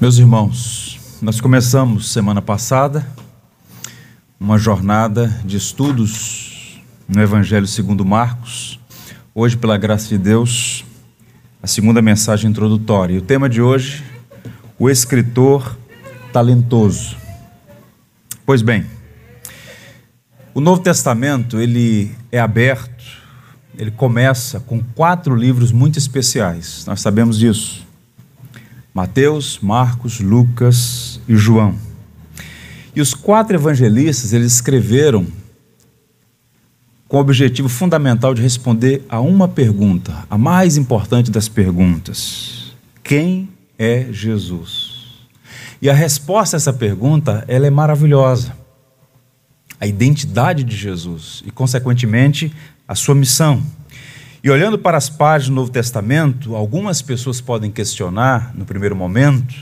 Meus irmãos, nós começamos semana passada uma jornada de estudos no Evangelho segundo Marcos. Hoje, pela graça de Deus, a segunda mensagem introdutória. E o tema de hoje, o escritor talentoso. Pois bem, o Novo Testamento, ele é aberto, ele começa com quatro livros muito especiais. Nós sabemos disso. Mateus, Marcos, Lucas e João. E os quatro evangelistas, eles escreveram com o objetivo fundamental de responder a uma pergunta, a mais importante das perguntas: quem é Jesus? E a resposta a essa pergunta, ela é maravilhosa. A identidade de Jesus e consequentemente a sua missão. E olhando para as páginas do Novo Testamento, algumas pessoas podem questionar, no primeiro momento,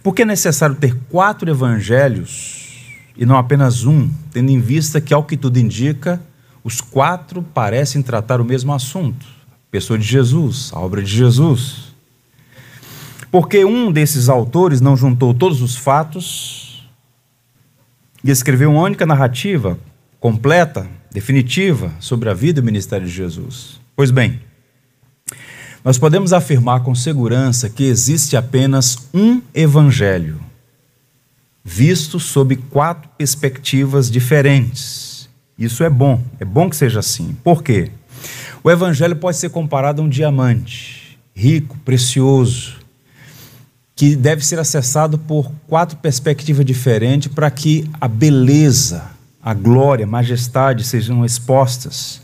por que é necessário ter quatro evangelhos e não apenas um, tendo em vista que, ao que tudo indica, os quatro parecem tratar o mesmo assunto, a pessoa de Jesus, a obra de Jesus. Porque um desses autores não juntou todos os fatos e escreveu uma única narrativa completa definitiva sobre a vida e o ministério de Jesus. Pois bem, nós podemos afirmar com segurança que existe apenas um evangelho, visto sob quatro perspectivas diferentes. Isso é bom, é bom que seja assim. Por quê? O evangelho pode ser comparado a um diamante, rico, precioso, que deve ser acessado por quatro perspectivas diferentes para que a beleza, a glória, a majestade sejam expostas.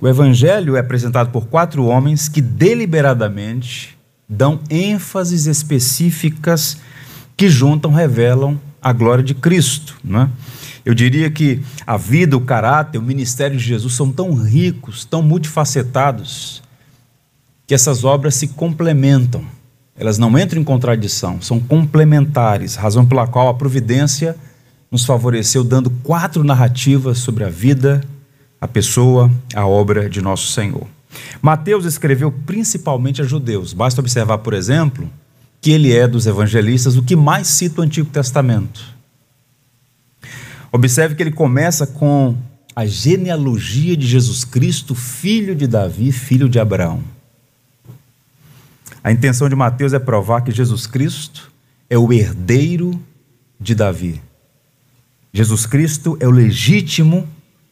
O evangelho é apresentado por quatro homens que deliberadamente dão ênfases específicas que juntam, revelam a glória de Cristo. É? Eu diria que a vida, o caráter, o ministério de Jesus são tão ricos, tão multifacetados, que essas obras se complementam. Elas não entram em contradição, são complementares, razão pela qual a providência nos favoreceu dando quatro narrativas sobre a vida, a pessoa, a obra de nosso Senhor. Mateus escreveu principalmente a judeus. Basta observar, por exemplo, que ele é dos evangelistas o que mais cita o Antigo Testamento. Observe que ele começa com a genealogia de Jesus Cristo, filho de Davi, filho de Abraão. A intenção de Mateus é provar que Jesus Cristo é o herdeiro de Davi. Jesus Cristo é o legítimo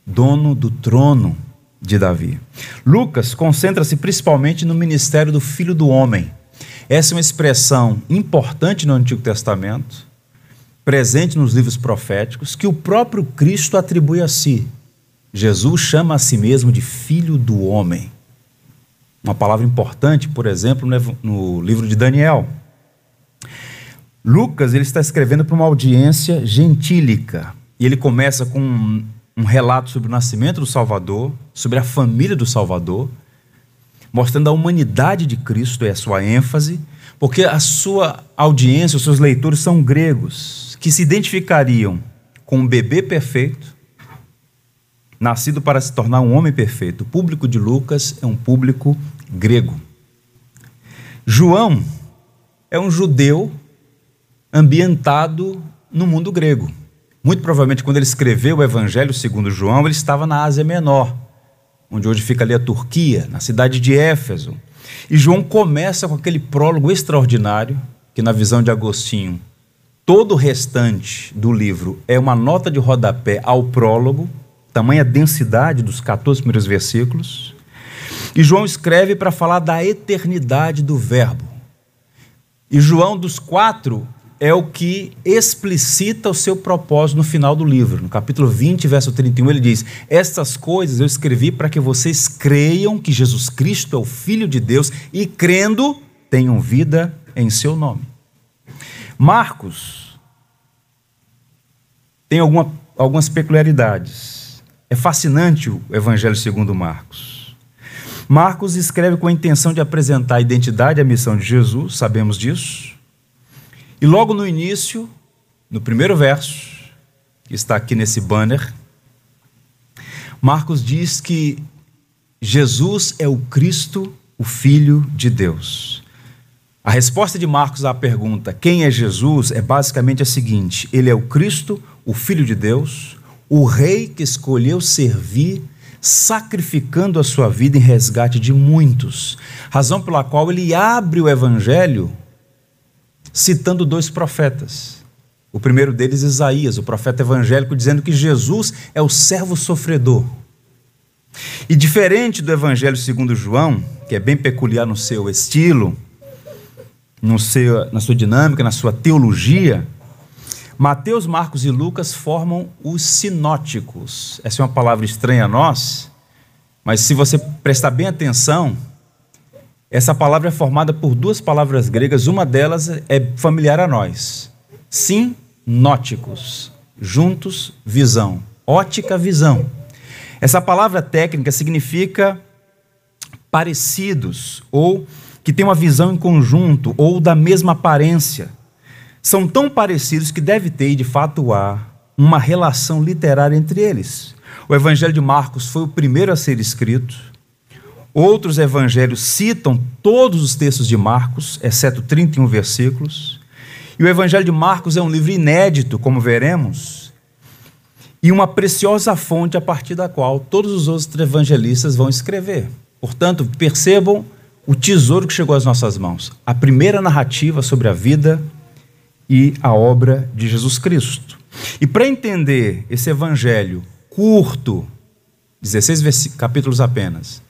dono do trono de Davi. Lucas concentra-se principalmente no ministério do Filho do Homem. Essa é uma expressão importante no Antigo Testamento, presente nos livros proféticos, que o próprio Cristo atribui a si. Jesus chama a si mesmo de Filho do Homem. Uma palavra importante, por exemplo, no livro de Daniel. Lucas ele está escrevendo para uma audiência gentílica. E ele começa com um, um relato sobre o nascimento do Salvador, sobre a família do Salvador, mostrando a humanidade de Cristo, é a sua ênfase, porque a sua audiência, os seus leitores são gregos, que se identificariam com um bebê perfeito, nascido para se tornar um homem perfeito. O público de Lucas é um público grego. João é um judeu ambientado no mundo grego. Muito provavelmente, quando ele escreveu o Evangelho segundo João, ele estava na Ásia Menor, onde hoje fica ali a Turquia, na cidade de Éfeso. E João começa com aquele prólogo extraordinário, que na visão de Agostinho, todo o restante do livro é uma nota de rodapé ao prólogo, tamanha densidade dos 14 primeiros versículos. E João escreve para falar da eternidade do Verbo. E João, dos quatro, é o que explicita o seu propósito no final do livro. No capítulo 20, verso 31, ele diz: Estas coisas eu escrevi para que vocês creiam que Jesus Cristo é o Filho de Deus e, crendo, tenham vida em seu nome. Marcos tem alguma, algumas peculiaridades. É fascinante o Evangelho segundo Marcos. Marcos escreve com a intenção de apresentar a identidade e a missão de Jesus, sabemos disso e logo no início, no primeiro verso, que está aqui nesse banner, Marcos diz que Jesus é o Cristo, o Filho de Deus. A resposta de Marcos à pergunta quem é Jesus é basicamente a seguinte: ele é o Cristo, o Filho de Deus, o Rei que escolheu servir, sacrificando a sua vida em resgate de muitos, razão pela qual ele abre o Evangelho citando dois profetas. O primeiro deles, Isaías, o profeta evangélico, dizendo que Jesus é o servo sofredor. E diferente do Evangelho segundo João, que é bem peculiar no seu estilo, no seu, na sua dinâmica, na sua teologia, Mateus, Marcos e Lucas formam os sinóticos. Essa é uma palavra estranha a nós, mas se você prestar bem atenção, essa palavra é formada por duas palavras gregas, uma delas é familiar a nós. Sinóticos, juntos, visão. Ótica, visão. Essa palavra técnica significa parecidos ou que têm uma visão em conjunto ou da mesma aparência. São tão parecidos que deve ter, de fato há, uma relação literária entre eles. O Evangelho de Marcos foi o primeiro a ser escrito. Outros evangelhos citam todos os textos de Marcos, exceto 31 versículos. E o Evangelho de Marcos é um livro inédito, como veremos, e uma preciosa fonte a partir da qual todos os outros evangelistas vão escrever. Portanto, percebam o tesouro que chegou às nossas mãos, a primeira narrativa sobre a vida e a obra de Jesus Cristo. E para entender esse evangelho curto, 16 capítulos apenas,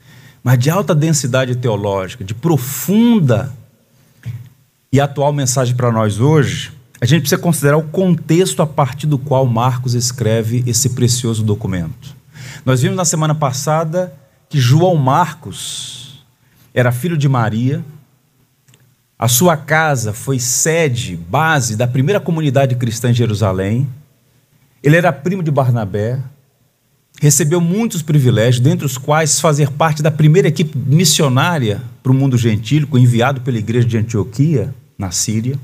mas de alta densidade teológica, de profunda e atual mensagem para nós hoje, a gente precisa considerar o contexto a partir do qual Marcos escreve esse precioso documento. Nós vimos na semana passada que João Marcos era filho de Maria, a sua casa foi sede, base da primeira comunidade cristã em Jerusalém. Ele era primo de Barnabé, recebeu muitos privilégios, dentre os quais fazer parte da primeira equipe missionária para o mundo gentílico, enviado pela igreja de Antioquia, na Síria.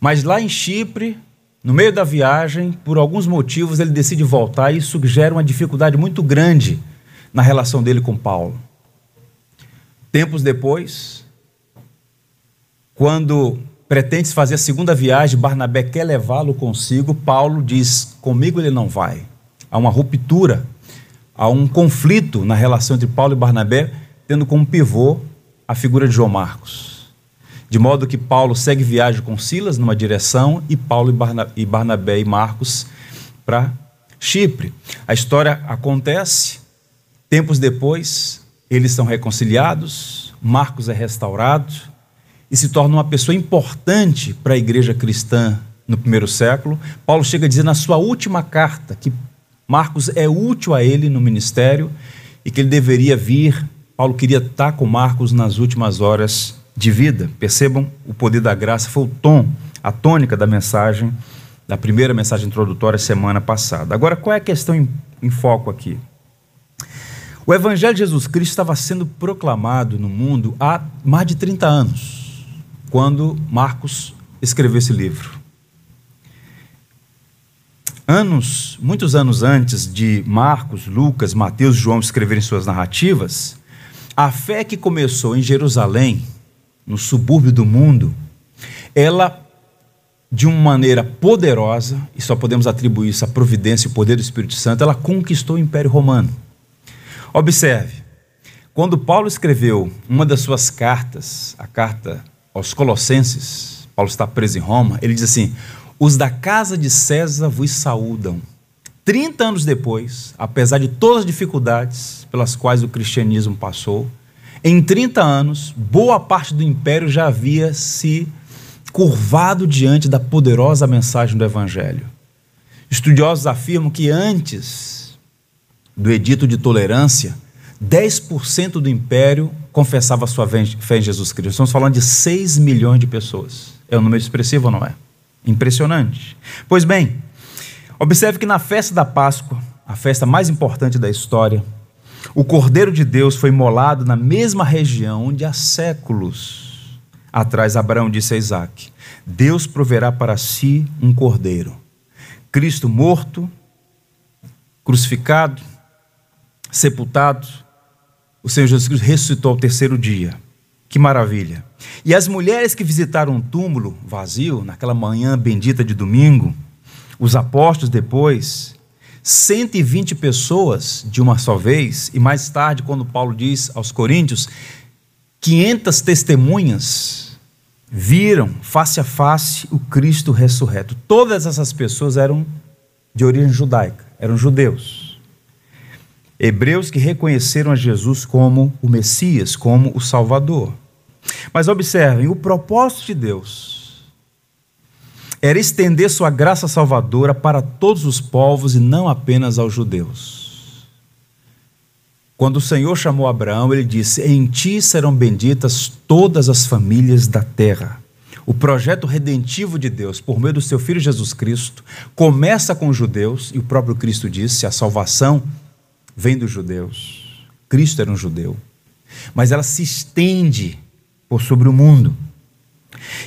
Mas lá em Chipre, no meio da viagem, por alguns motivos, ele decide voltar e isso gera uma dificuldade muito grande na relação dele com Paulo. Tempos depois, quando pretende fazer a segunda viagem, Barnabé quer levá-lo consigo, Paulo diz: comigo ele não vai. Há uma ruptura, há um conflito na relação entre Paulo e Barnabé, tendo como pivô a figura de João Marcos. De modo que Paulo segue viagem com Silas numa direção e Paulo e Barnabé e Marcos para Chipre. A história acontece, tempos depois, eles são reconciliados, Marcos é restaurado e se torna uma pessoa importante para a igreja cristã no primeiro século. Paulo chega a dizer na sua última carta que Marcos é útil a ele no ministério e que ele deveria vir. Paulo queria estar com Marcos nas últimas horas de vida. Percebam o poder da graça, foi o tom, a tônica da mensagem, da primeira mensagem introdutória semana passada. Agora, qual é a questão em, em foco aqui? O Evangelho de Jesus Cristo estava sendo proclamado no mundo há mais de 30 anos, quando Marcos escreveu esse livro. Anos, muitos anos antes de Marcos, Lucas, Mateus João escreverem suas narrativas, a fé que começou em Jerusalém, no subúrbio do mundo, ela, de uma maneira poderosa, e só podemos atribuir isso à providência e o poder do Espírito Santo, ela conquistou o Império Romano. Observe, quando Paulo escreveu uma das suas cartas, a carta aos Colossenses, Paulo está preso em Roma, ele diz assim: Os da casa de César vos saúdam. 30 anos depois, apesar de todas as dificuldades pelas quais o cristianismo passou, em 30 anos, boa parte do império já havia se curvado diante da poderosa mensagem do Evangelho. Estudiosos afirmam que antes do Edito de Tolerância, 10% do império confessava sua fé em Jesus Cristo. Estamos falando de 6 milhões de pessoas. É um número expressivo ou não é? Impressionante. Pois bem, observe que na festa da Páscoa, a festa mais importante da história, o Cordeiro de Deus foi molado na mesma região onde há séculos atrás Abraão disse a Isaac: Deus proverá para si um cordeiro. Cristo morto, crucificado, sepultado, o Senhor Jesus Cristo ressuscitou ao terceiro dia. Que maravilha! E as mulheres que visitaram o túmulo vazio, naquela manhã bendita de domingo, os apóstolos depois, 120 pessoas de uma só vez, e mais tarde, quando Paulo diz aos Coríntios, 500 testemunhas viram face a face o Cristo ressurreto. Todas essas pessoas eram de origem judaica, eram judeus. Hebreus que reconheceram a Jesus como o Messias, como o Salvador. Mas observem, o propósito de Deus era estender sua graça salvadora para todos os povos e não apenas aos judeus. Quando o Senhor chamou Abraão, ele disse: Em ti serão benditas todas as famílias da terra. O projeto redentivo de Deus, por meio do seu Filho Jesus Cristo, começa com os judeus, e o próprio Cristo disse: a salvação vem dos judeus. Cristo era um judeu. Mas ela se estende por sobre o mundo.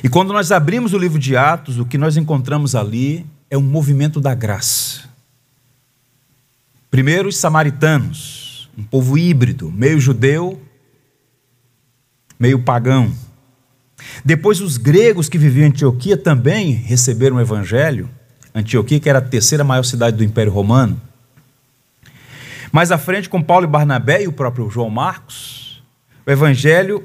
E quando nós abrimos o livro de Atos, o que nós encontramos ali é um movimento da graça. Primeiro, os samaritanos, um povo híbrido, meio judeu, meio pagão. Depois, os gregos que viviam em Antioquia também receberam o evangelho. Antioquia, que era a terceira maior cidade do Império Romano. Mais à frente, com Paulo e Barnabé e o próprio João Marcos, o evangelho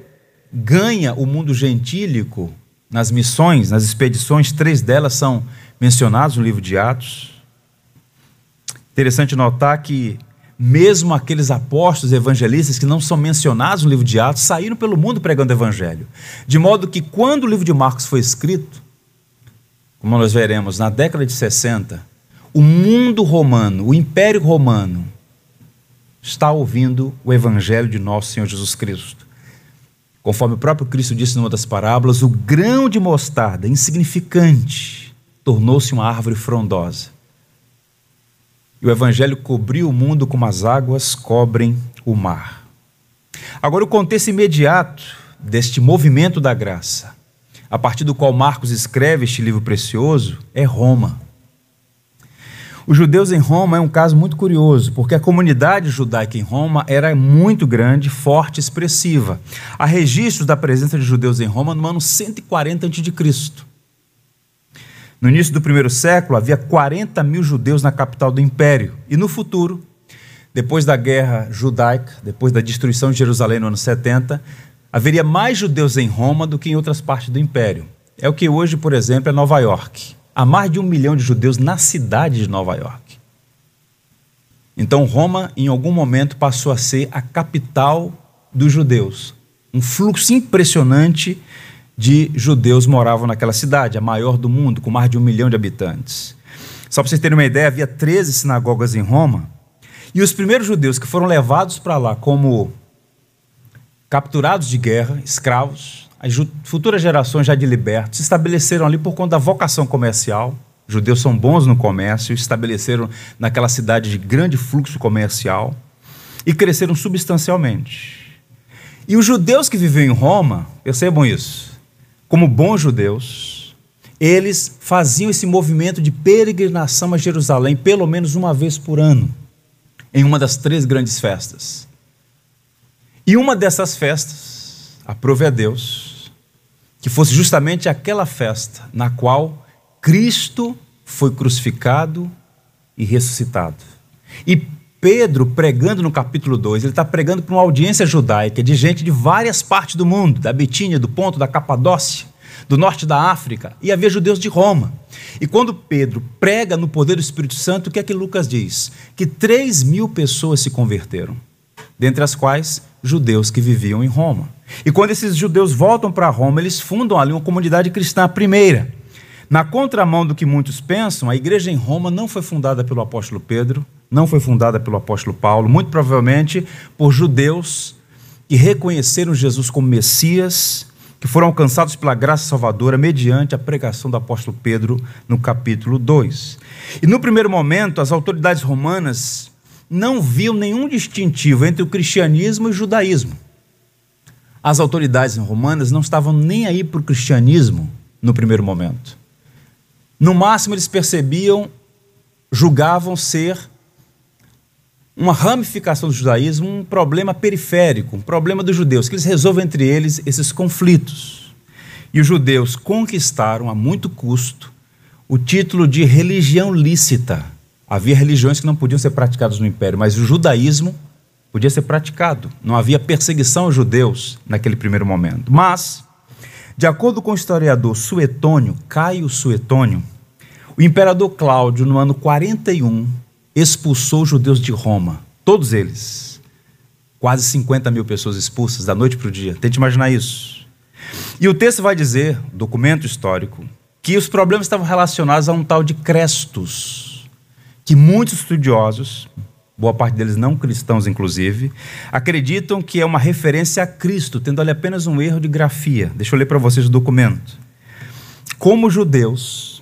ganha o mundo gentílico nas missões, nas expedições, três delas são mencionadas no livro de Atos. Interessante notar que mesmo aqueles apóstolos evangelistas que não são mencionados no livro de Atos saíram pelo mundo pregando o evangelho. De modo que quando o livro de Marcos foi escrito, como nós veremos na década de 60, o mundo romano, o império romano, está ouvindo o evangelho de nosso Senhor Jesus Cristo. Conforme o próprio Cristo disse numa das parábolas, o grão de mostarda, insignificante, tornou-se uma árvore frondosa. E o Evangelho cobriu o mundo como as águas cobrem o mar. Agora, o contexto imediato deste movimento da graça, a partir do qual Marcos escreve este livro precioso, é Roma. Os judeus em Roma é um caso muito curioso, porque a comunidade judaica em Roma era muito grande, forte, expressiva. Há registros da presença de judeus em Roma no ano 140 a.C. No início do primeiro século, havia 40 mil judeus na capital do império. E no futuro, depois da guerra judaica, depois da destruição de Jerusalém no ano 70, haveria mais judeus em Roma do que em outras partes do império. É o que hoje, por exemplo, é Nova York há mais de um milhão de judeus na cidade de Nova York. Então, Roma, em algum momento, passou a ser a capital dos judeus. Um fluxo impressionante de judeus moravam naquela cidade, a maior do mundo, com mais de um milhão de habitantes. Só para vocês terem uma ideia, havia 13 sinagogas em Roma, e os primeiros judeus que foram levados para lá como capturados de guerra, escravos, as futuras gerações já de libertos se estabeleceram ali por conta da vocação comercial. Judeus são bons no comércio, estabeleceram naquela cidade de grande fluxo comercial e cresceram substancialmente. E os judeus que viviam em Roma, percebam isso, como bons judeus, eles faziam esse movimento de peregrinação a Jerusalém pelo menos uma vez por ano, em uma das três grandes festas. E uma dessas festas, aprove a Deus, que fosse justamente aquela festa na qual Cristo foi crucificado e ressuscitado. E Pedro, pregando no capítulo 2, ele está pregando para uma audiência judaica de gente de várias partes do mundo, da Betínia, do Ponto, da Capadócia, do norte da África, e havia judeus de Roma. E quando Pedro prega no poder do Espírito Santo, o que é que Lucas diz? Que 3 mil pessoas se converteram, dentre as quais judeus que viviam em Roma. E quando esses judeus voltam para Roma, eles fundam ali uma comunidade cristã primeira. Na contramão do que muitos pensam, a igreja em Roma não foi fundada pelo apóstolo Pedro, não foi fundada pelo apóstolo Paulo, muito provavelmente por judeus que reconheceram Jesus como Messias, que foram alcançados pela graça salvadora mediante a pregação do apóstolo Pedro no capítulo 2. E no primeiro momento, as autoridades romanas não viam nenhum distintivo entre o cristianismo e o judaísmo. As autoridades romanas não estavam nem aí para o cristianismo no primeiro momento. No máximo, eles percebiam, julgavam ser uma ramificação do judaísmo, um problema periférico, um problema dos judeus, que eles resolvem entre eles esses conflitos. E os judeus conquistaram a muito custo o título de religião lícita. Havia religiões que não podiam ser praticadas no império, mas o judaísmo podia ser praticado. Não havia perseguição aos judeus naquele primeiro momento. Mas, de acordo com o historiador Suetônio, Caio Suetônio, o imperador Cláudio, no ano 41, expulsou os judeus de Roma, todos eles. Quase 50 mil pessoas expulsas da noite para o dia. Tente imaginar isso. E o texto vai dizer, documento histórico, que os problemas estavam relacionados a um tal de Crestos, que muitos estudiosos, boa parte deles não cristãos inclusive, acreditam que é uma referência a Cristo, tendo ali apenas um erro de grafia. Deixa eu ler para vocês o documento. Como judeus,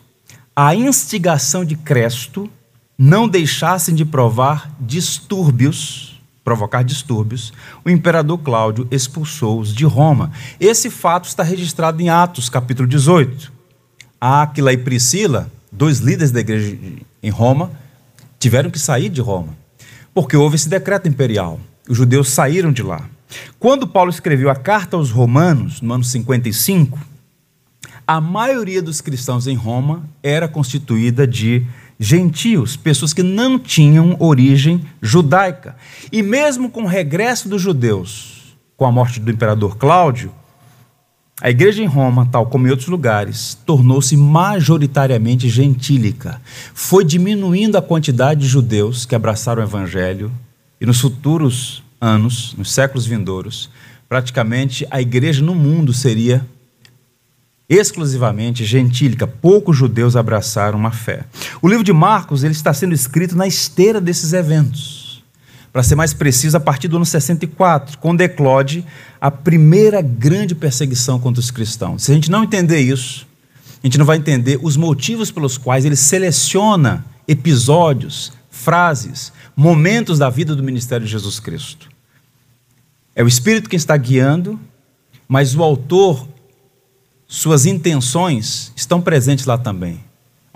a instigação de Cresto não deixassem de provar distúrbios, provocar distúrbios, o imperador Cláudio expulsou-os de Roma. Esse fato está registrado em Atos, capítulo 18. Áquila e Priscila, dois líderes da igreja em Roma, tiveram que sair de Roma, porque houve esse decreto imperial. Os judeus saíram de lá. Quando Paulo escreveu a carta aos Romanos, no ano 55, a maioria dos cristãos em Roma era constituída de gentios, pessoas que não tinham origem judaica. E mesmo com o regresso dos judeus, com a morte do imperador Cláudio, a igreja em Roma, tal como em outros lugares, tornou-se majoritariamente gentílica. Foi diminuindo a quantidade de judeus que abraçaram o evangelho, e nos futuros anos, nos séculos vindouros, praticamente a igreja no mundo seria exclusivamente gentílica. Poucos judeus abraçaram uma fé. O livro de Marcos ele está sendo escrito na esteira desses eventos. Para ser mais preciso, a partir do ano 64, quando eclode a primeira grande perseguição contra os cristãos. Se a gente não entender isso, a gente não vai entender os motivos pelos quais ele seleciona episódios, frases, momentos da vida do ministério de Jesus Cristo. É o Espírito quem está guiando, mas o autor suas intenções estão presentes lá também.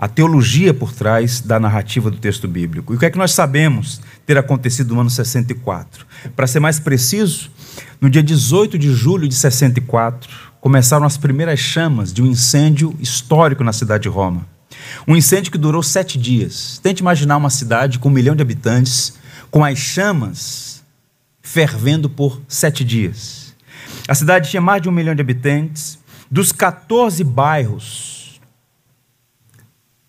A teologia por trás da narrativa do texto bíblico. E o que é que nós sabemos ter acontecido no ano 64? Para ser mais preciso, no dia 18 de julho de 64, começaram as primeiras chamas de um incêndio histórico na cidade de Roma. Um incêndio que durou sete dias. Tente imaginar uma cidade com um milhão de habitantes, com as chamas fervendo por sete dias. A cidade tinha mais de um milhão de habitantes, dos 14 bairros,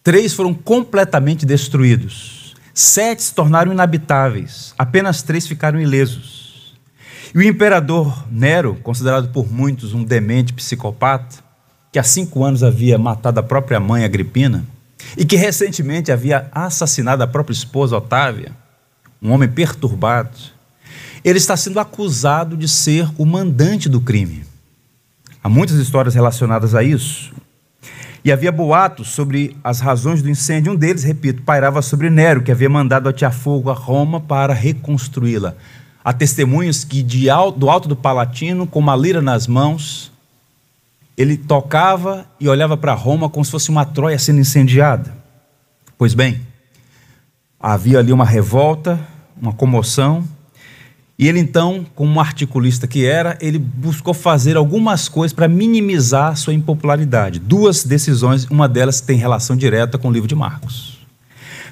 três foram completamente destruídos. Sete se tornaram inabitáveis. Apenas três ficaram ilesos. E o imperador Nero, considerado por muitos um demente psicopata, que há cinco anos havia matado a própria mãe Agripina e que recentemente havia assassinado a própria esposa Otávia, um homem perturbado, ele está sendo acusado de ser o mandante do crime. Há muitas histórias relacionadas a isso. E havia boatos sobre as razões do incêndio. Um deles, repito, pairava sobre Nero, que havia mandado atear fogo a Roma para reconstruí-la. Há testemunhos que, de do alto do Palatino, com uma lira nas mãos, ele tocava e olhava para Roma como se fosse uma Troia sendo incendiada. Pois bem, havia ali uma revolta, uma comoção, e ele então, como articulista que era, ele buscou fazer algumas coisas para minimizar sua impopularidade. Duas decisões, uma delas tem relação direta com o livro de Marcos.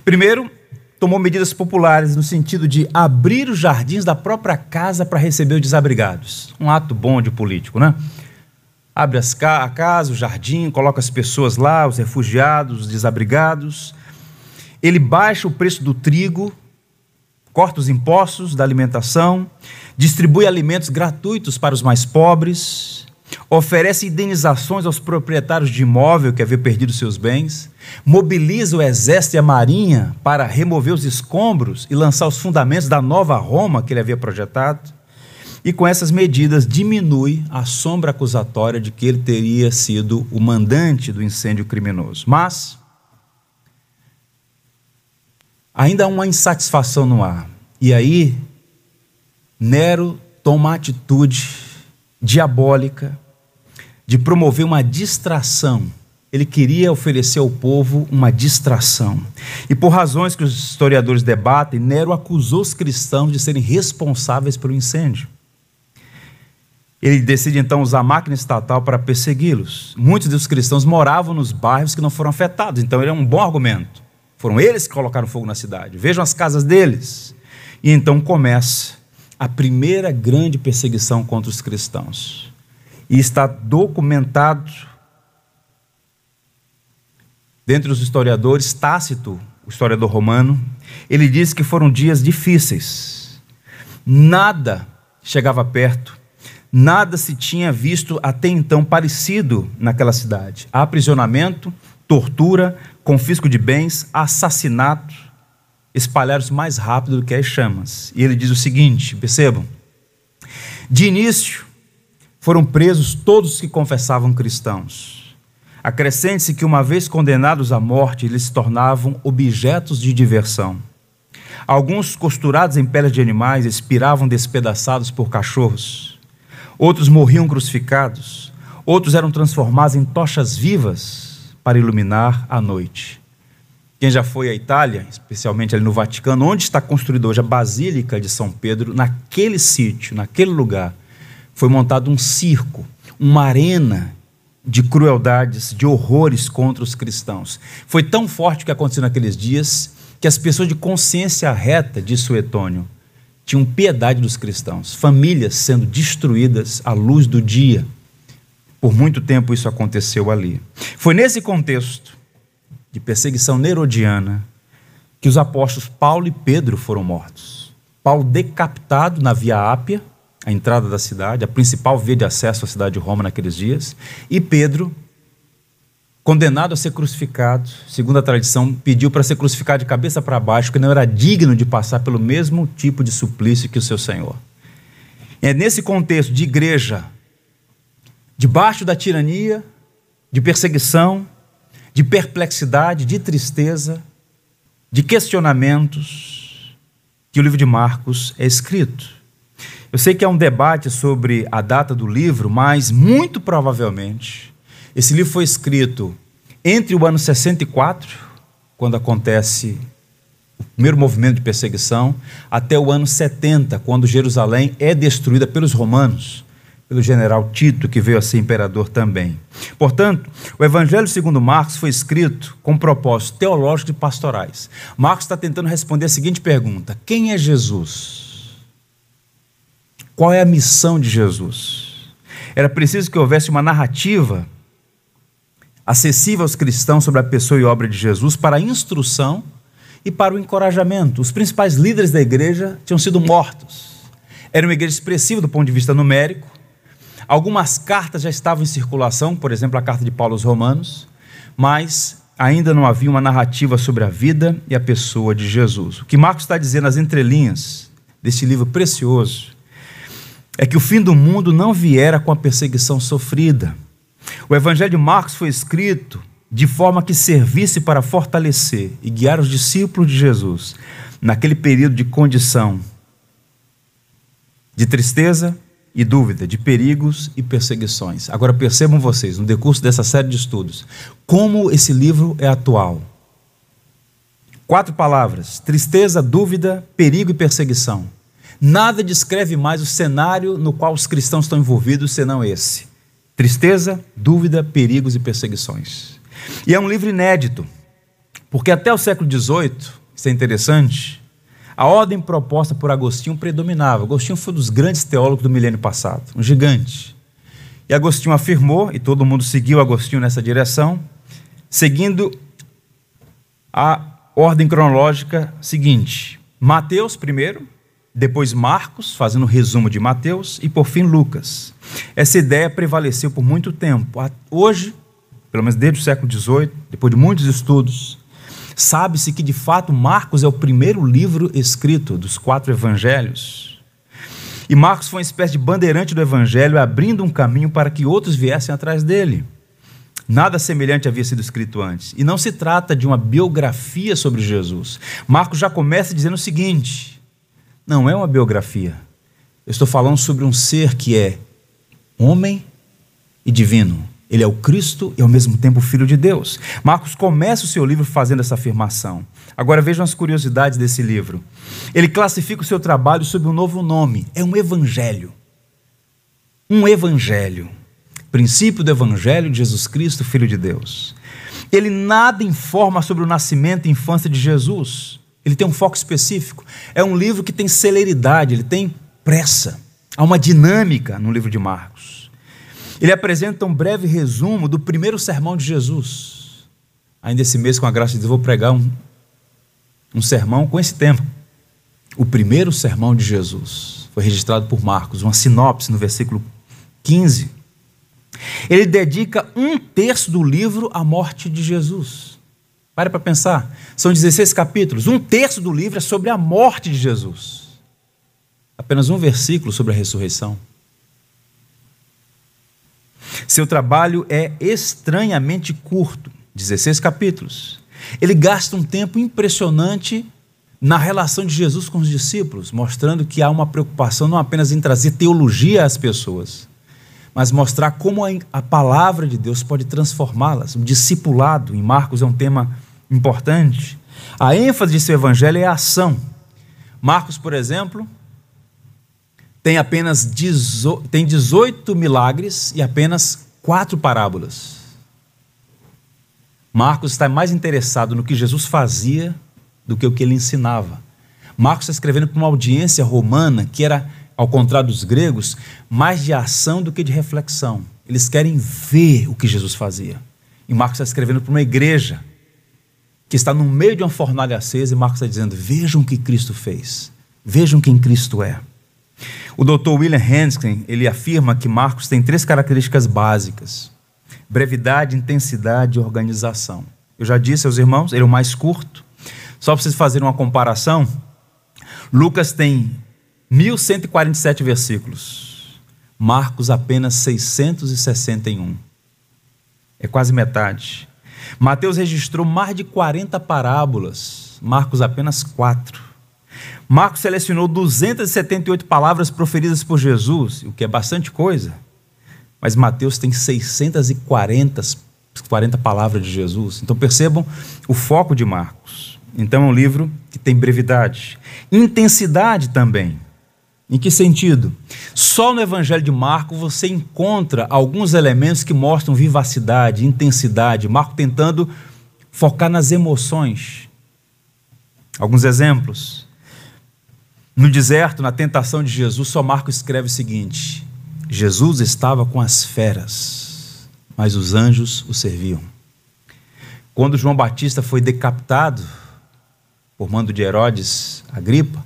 Primeiro, tomou medidas populares no sentido de abrir os jardins da própria casa para receber os desabrigados. Um ato bom de político, né? Abre ca a casa, o jardim, coloca as pessoas lá, os refugiados, os desabrigados. Ele baixa o preço do trigo corta os impostos da alimentação, distribui alimentos gratuitos para os mais pobres, oferece indenizações aos proprietários de imóvel que haviam perdido seus bens, mobiliza o exército e a marinha para remover os escombros e lançar os fundamentos da nova Roma que ele havia projetado. E com essas medidas diminui a sombra acusatória de que ele teria sido o mandante do incêndio criminoso. Mas ainda há uma insatisfação no ar. E aí, Nero toma atitude diabólica de promover uma distração ele queria oferecer ao povo uma distração. E por razões que os historiadores debatem, Nero acusou os cristãos de serem responsáveis pelo incêndio. Ele decide então usar a máquina estatal para persegui-los. Muitos dos cristãos moravam nos bairros que não foram afetados, então ele é um bom argumento. Foram eles que colocaram fogo na cidade. Vejam as casas deles. E então começa a primeira grande perseguição contra os cristãos. E está documentado dentre os historiadores, Tácito, o historiador romano, ele diz que foram dias difíceis. Nada chegava perto, nada se tinha visto até então parecido naquela cidade. Aprisionamento, tortura, confisco de bens, assassinato, espalharam-se mais rápido do que as chamas. E ele diz o seguinte: percebam, de início foram presos todos os que confessavam cristãos. Acrescente-se que, uma vez condenados à morte, eles se tornavam objetos de diversão. Alguns, costurados em peles de animais, expiravam despedaçados por cachorros. Outros morriam crucificados. Outros eram transformados em tochas vivas para iluminar a noite. Quem já foi à Itália, especialmente ali no Vaticano, onde está construída hoje a Basílica de São Pedro, naquele sítio, naquele lugar, foi montado um circo, uma arena de crueldades, de horrores contra os cristãos. Foi tão forte o que aconteceu naqueles dias que as pessoas de consciência reta, de Suetônio, tinham piedade dos cristãos, famílias sendo destruídas à luz do dia. Por muito tempo isso aconteceu ali. Foi nesse contexto de perseguição nerodiana que os apóstolos Paulo e Pedro foram mortos. Paulo decapitado na Via Ápia, a entrada da cidade, a principal via de acesso à cidade de Roma naqueles dias, e Pedro, condenado a ser crucificado, segundo a tradição, pediu para ser crucificado de cabeça para baixo, que não era digno de passar pelo mesmo tipo de suplício que o seu Senhor. É nesse contexto de igreja, debaixo da tirania, de perseguição, de perplexidade, de tristeza, de questionamentos, que o livro de Marcos é escrito. Eu sei que há um debate sobre a data do livro, mas muito provavelmente esse livro foi escrito entre o ano 64, quando acontece o primeiro movimento de perseguição, até o ano 70, quando Jerusalém é destruída pelos romanos, pelo general Tito, que veio a ser imperador também. Portanto, o Evangelho segundo Marcos foi escrito com propósitos teológicos e pastorais. Marcos está tentando responder a seguinte pergunta: quem é Jesus? Qual é a missão de Jesus? Era preciso que houvesse uma narrativa acessível aos cristãos sobre a pessoa e obra de Jesus para a instrução e para o encorajamento. Os principais líderes da igreja tinham sido mortos. Era uma igreja expressiva do ponto de vista numérico. Algumas cartas já estavam em circulação, por exemplo, a carta de Paulo aos Romanos, mas ainda não havia uma narrativa sobre a vida e a pessoa de Jesus. O que Marcos está dizendo nas entrelinhas desse livro precioso é que o fim do mundo não viera com a perseguição sofrida. O Evangelho de Marcos foi escrito de forma que servisse para fortalecer e guiar os discípulos de Jesus naquele período de condição de tristeza e dúvida, de perigos e perseguições. Agora percebam vocês, no decurso dessa série de estudos, como esse livro é atual. Quatro palavras: tristeza, dúvida, perigo e perseguição. Nada descreve mais o cenário no qual os cristãos estão envolvidos senão esse: tristeza, dúvida, perigos e perseguições. E é um livro inédito, porque até o século XVIII, isso é interessante, a ordem proposta por Agostinho predominava. Agostinho foi um dos grandes teólogos do milênio passado, um gigante. E Agostinho afirmou, e todo mundo seguiu Agostinho nessa direção, seguindo a ordem cronológica seguinte: Mateus primeiro, depois Marcos, fazendo um resumo de Mateus, e por fim Lucas. Essa ideia prevaleceu por muito tempo. Hoje, pelo menos desde o século XVIII, depois de muitos estudos, sabe-se que de fato Marcos é o primeiro livro escrito dos quatro evangelhos. E Marcos foi uma espécie de bandeirante do evangelho, abrindo um caminho para que outros viessem atrás dele. Nada semelhante havia sido escrito antes. E não se trata de uma biografia sobre Jesus. Marcos já começa dizendo o seguinte: não é uma biografia. Eu estou falando sobre um ser que é homem e divino. Ele é o Cristo e ao mesmo tempo o Filho de Deus. Marcos começa o seu livro fazendo essa afirmação. Agora vejam as curiosidades desse livro. Ele classifica o seu trabalho sob um novo nome: é um evangelho. Um evangelho. Princípio do evangelho de Jesus Cristo, Filho de Deus. Ele nada informa sobre o nascimento e infância de Jesus. Ele tem um foco específico. É um livro que tem celeridade, ele tem pressa. Há uma dinâmica no livro de Marcos. Ele apresenta um breve resumo do primeiro sermão de Jesus. Ainda esse mês, com a graça de Deus, vou pregar um, um sermão com esse tema. O primeiro sermão de Jesus foi registrado por Marcos, uma sinopse no versículo 15. Ele dedica um terço do livro à morte de Jesus. Pare para pensar. São 16 capítulos. Um terço do livro é sobre a morte de Jesus. Apenas um versículo sobre a ressurreição. Seu trabalho é estranhamente curto 16 capítulos. Ele gasta um tempo impressionante na relação de Jesus com os discípulos, mostrando que há uma preocupação não apenas em trazer teologia às pessoas, mas mostrar como a palavra de Deus pode transformá-las. O discipulado, em Marcos, é um tema importante. A ênfase de seu evangelho é a ação. Marcos, por exemplo, tem apenas 18, tem 18 milagres e apenas quatro parábolas. Marcos está mais interessado no que Jesus fazia do que o que ele ensinava. Marcos está escrevendo para uma audiência romana que era ao contrário dos gregos, mais de ação do que de reflexão. Eles querem ver o que Jesus fazia. E Marcos está escrevendo para uma igreja que está no meio de uma fornalha acesa e Marcos está dizendo: vejam o que Cristo fez, vejam quem Cristo é. O Dr. William Hansken ele afirma que Marcos tem três características básicas: brevidade, intensidade e organização. Eu já disse aos irmãos, ele é o mais curto. Só para vocês fazerem uma comparação, Lucas tem 1147 versículos. Marcos apenas 661. É quase metade. Mateus registrou mais de 40 parábolas, Marcos apenas 4. Marcos selecionou 278 palavras proferidas por Jesus, o que é bastante coisa. Mas Mateus tem 640 40 palavras de Jesus. Então percebam o foco de Marcos. Então é um livro que tem brevidade, intensidade também. Em que sentido? Só no Evangelho de Marco você encontra alguns elementos que mostram vivacidade, intensidade. Marco tentando focar nas emoções. Alguns exemplos. No deserto, na tentação de Jesus, só Marco escreve o seguinte: Jesus estava com as feras, mas os anjos o serviam. Quando João Batista foi decapitado por mando de Herodes Agripa,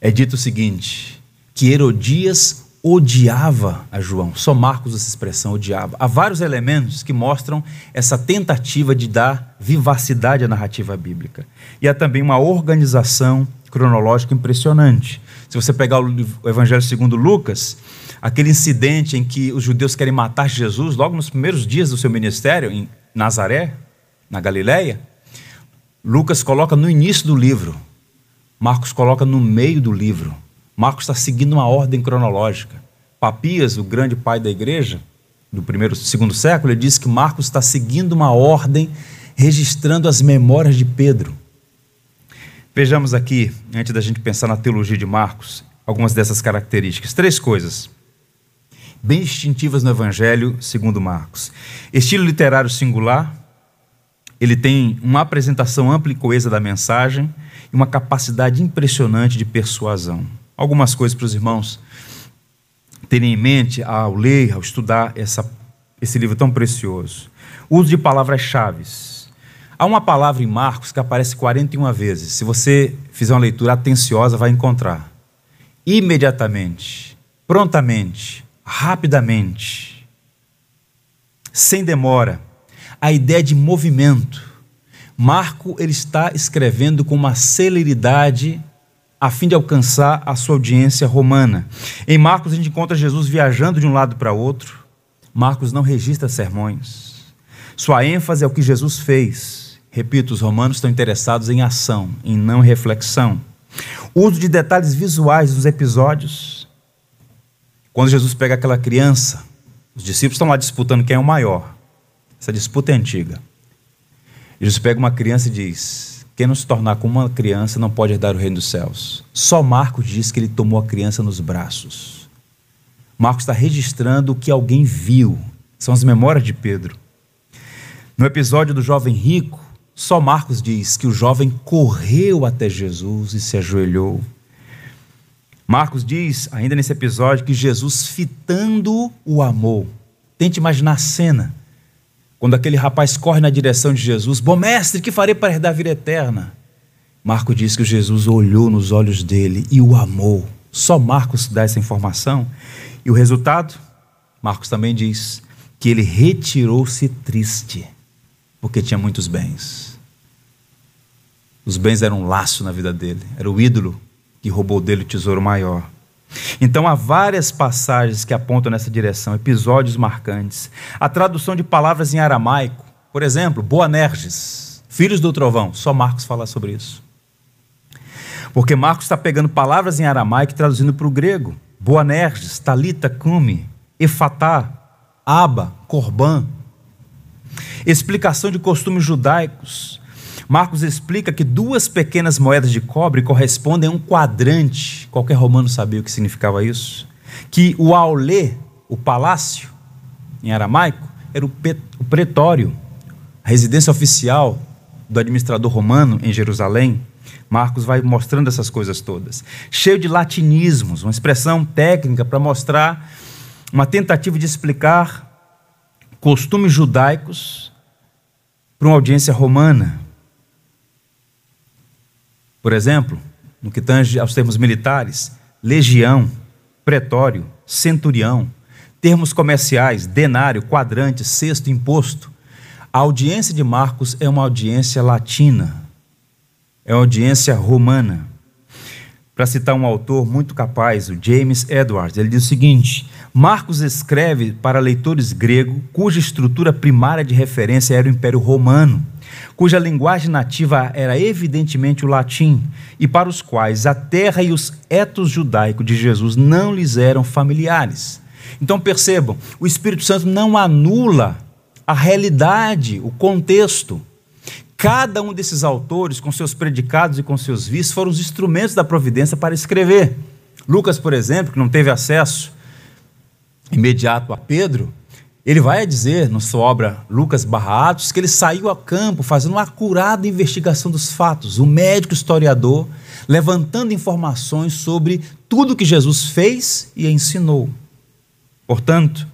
é dito o seguinte: que Herodias odiava a João. Só Marcos essa expressão odiava. Há vários elementos que mostram essa tentativa de dar vivacidade à narrativa bíblica. E há também uma organização cronológica impressionante. Se você pegar o Evangelho segundo Lucas, aquele incidente em que os judeus querem matar Jesus logo nos primeiros dias do seu ministério em Nazaré, na Galileia, Lucas coloca no início do livro Marcos coloca no meio do livro. Marcos está seguindo uma ordem cronológica. Papias, o grande pai da igreja, do primeiro, segundo século, ele disse que Marcos está seguindo uma ordem, registrando as memórias de Pedro. Vejamos aqui, antes da gente pensar na teologia de Marcos, algumas dessas características. Três coisas bem distintivas no Evangelho segundo Marcos. Estilo literário singular, ele tem uma apresentação ampla e coesa da mensagem, e uma capacidade impressionante de persuasão. Algumas coisas para os irmãos terem em mente ao ler, ao estudar essa, esse livro tão precioso. Uso de palavras-chave. Há uma palavra em Marcos que aparece 41 vezes. Se você fizer uma leitura atenciosa, vai encontrar. Imediatamente, prontamente, rapidamente, sem demora. A ideia de movimento Marco ele está escrevendo com uma celeridade a fim de alcançar a sua audiência romana. Em Marcos a gente encontra Jesus viajando de um lado para outro. Marcos não registra sermões. Sua ênfase é o que Jesus fez. Repito, os romanos estão interessados em ação, em não reflexão. O uso de detalhes visuais dos episódios. Quando Jesus pega aquela criança Os discípulos estão lá disputando quem é o maior. Essa disputa é antiga. Jesus pega uma criança e diz: Quem não se tornar como uma criança não pode herdar o reino dos céus. Só Marcos diz que ele tomou a criança nos braços. Marcos está registrando o que alguém viu. São as memórias de Pedro. No episódio do jovem rico, só Marcos diz que o jovem correu até Jesus e se ajoelhou. Marcos diz, ainda nesse episódio, que Jesus, fitando o amor. Tente imaginar a cena. Quando aquele rapaz corre na direção de Jesus, bom mestre, que farei para herdar a vida eterna? Marcos diz que Jesus olhou nos olhos dele e o amou. Só Marcos dá essa informação. E o resultado? Marcos também diz que ele retirou-se triste, porque tinha muitos bens. Os bens eram um laço na vida dele, era o ídolo que roubou dele o tesouro maior. Então há várias passagens que apontam nessa direção, episódios marcantes. A tradução de palavras em aramaico, por exemplo, Boanerges, filhos do trovão, só Marcos fala sobre isso. Porque Marcos está pegando palavras em aramaico e traduzindo para o grego. Boanerges, Talita, Cume, Efatá, Aba, Corban. Explicação de costumes judaicos Marcos explica que duas pequenas moedas de cobre correspondem a um quadrante. Qualquer romano sabia o que significava isso. Que o aulê, o palácio, em aramaico, era o, o pretório, a residência oficial do administrador romano em Jerusalém. Marcos vai mostrando essas coisas todas. Cheio de latinismos, uma expressão técnica para mostrar uma tentativa de explicar costumes judaicos para uma audiência romana. Por exemplo, no que tange aos termos militares, legião, pretório, centurião, termos comerciais, denário, quadrante, sexto, imposto. A audiência de Marcos é uma audiência latina, é uma audiência romana. Para citar um autor muito capaz, o James Edwards, ele diz o seguinte: Marcos escreve para leitores gregos cuja estrutura primária de referência era o Império Romano cuja linguagem nativa era evidentemente o latim, e para os quais a terra e os etos judaicos de Jesus não lhes eram familiares. Então percebam, o Espírito Santo não anula a realidade, o contexto. Cada um desses autores, com seus predicados e com seus vícios, foram os instrumentos da providência para escrever. Lucas, por exemplo, que não teve acesso imediato a Pedro, ele vai dizer na sua obra Lucas Barra Atos que ele saiu a campo fazendo uma acurada investigação dos fatos, o médico historiador, levantando informações sobre tudo que Jesus fez e ensinou. Portanto,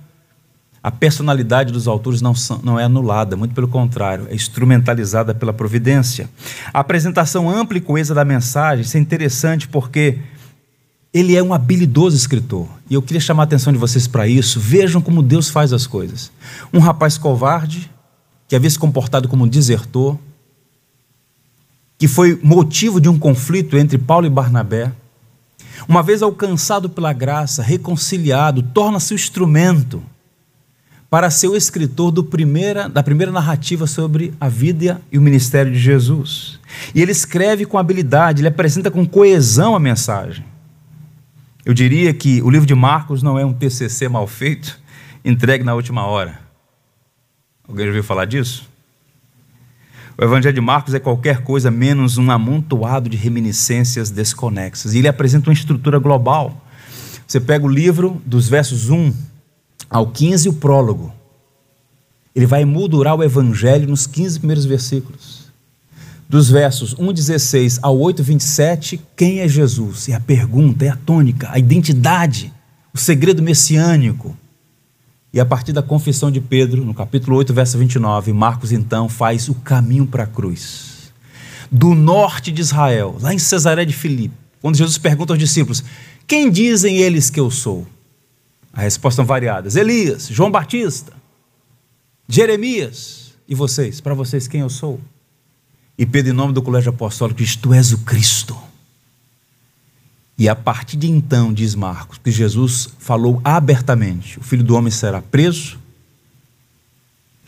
a personalidade dos autores não, não é anulada, muito pelo contrário, é instrumentalizada pela providência. A apresentação ampla e coesa da mensagem, isso é interessante porque ele é um habilidoso escritor. E eu queria chamar a atenção de vocês para isso. Vejam como Deus faz as coisas. Um rapaz covarde, que havia se comportado como um desertor, que foi motivo de um conflito entre Paulo e Barnabé, uma vez alcançado pela graça, reconciliado, torna-se o instrumento para ser o escritor primeira, da primeira narrativa sobre a vida e o ministério de Jesus. E ele escreve com habilidade, ele apresenta com coesão a mensagem. Eu diria que o livro de Marcos não é um TCC mal feito, entregue na última hora. Alguém já ouviu falar disso? O Evangelho de Marcos é qualquer coisa menos um amontoado de reminiscências desconexas. E ele apresenta uma estrutura global. Você pega o livro dos versos 1 ao 15, o prólogo. Ele vai moldurar o Evangelho nos 15 primeiros versículos dos versos 1,16 ao 8,27, quem é Jesus? É a pergunta, é a tônica, a identidade, o segredo messiânico. E a partir da confissão de Pedro, no capítulo 8, verso 29, Marcos então faz o caminho para a cruz. Do norte de Israel, lá em Cesaré de Filipe, quando Jesus pergunta aos discípulos: Quem dizem eles que eu sou? A resposta são variadas: Elias, João Batista, Jeremias. E vocês? Para vocês, quem eu sou? E Pedro, em nome do colégio apostólico, diz: Tu és o Cristo. E a partir de então, diz Marcos, que Jesus falou abertamente: o filho do homem será preso,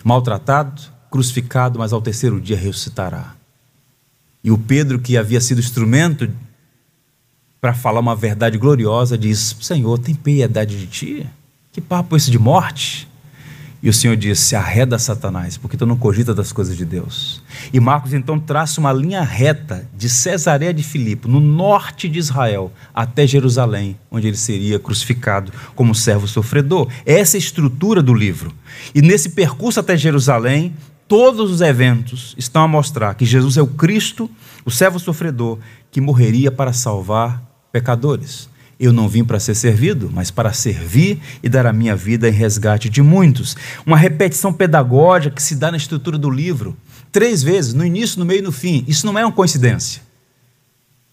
maltratado, crucificado, mas ao terceiro dia ressuscitará. E o Pedro, que havia sido instrumento para falar uma verdade gloriosa, diz: Senhor, tem piedade de ti. Que papo esse de morte? E o Senhor disse: arreda Satanás, porque tu não cogita das coisas de Deus. E Marcos então traça uma linha reta de Cesareia de Filipe, no norte de Israel, até Jerusalém, onde ele seria crucificado como servo sofredor. Essa é a estrutura do livro. E nesse percurso até Jerusalém, todos os eventos estão a mostrar que Jesus é o Cristo, o servo sofredor, que morreria para salvar pecadores. Eu não vim para ser servido, mas para servir e dar a minha vida em resgate de muitos. Uma repetição pedagógica que se dá na estrutura do livro, três vezes, no início, no meio e no fim. Isso não é uma coincidência.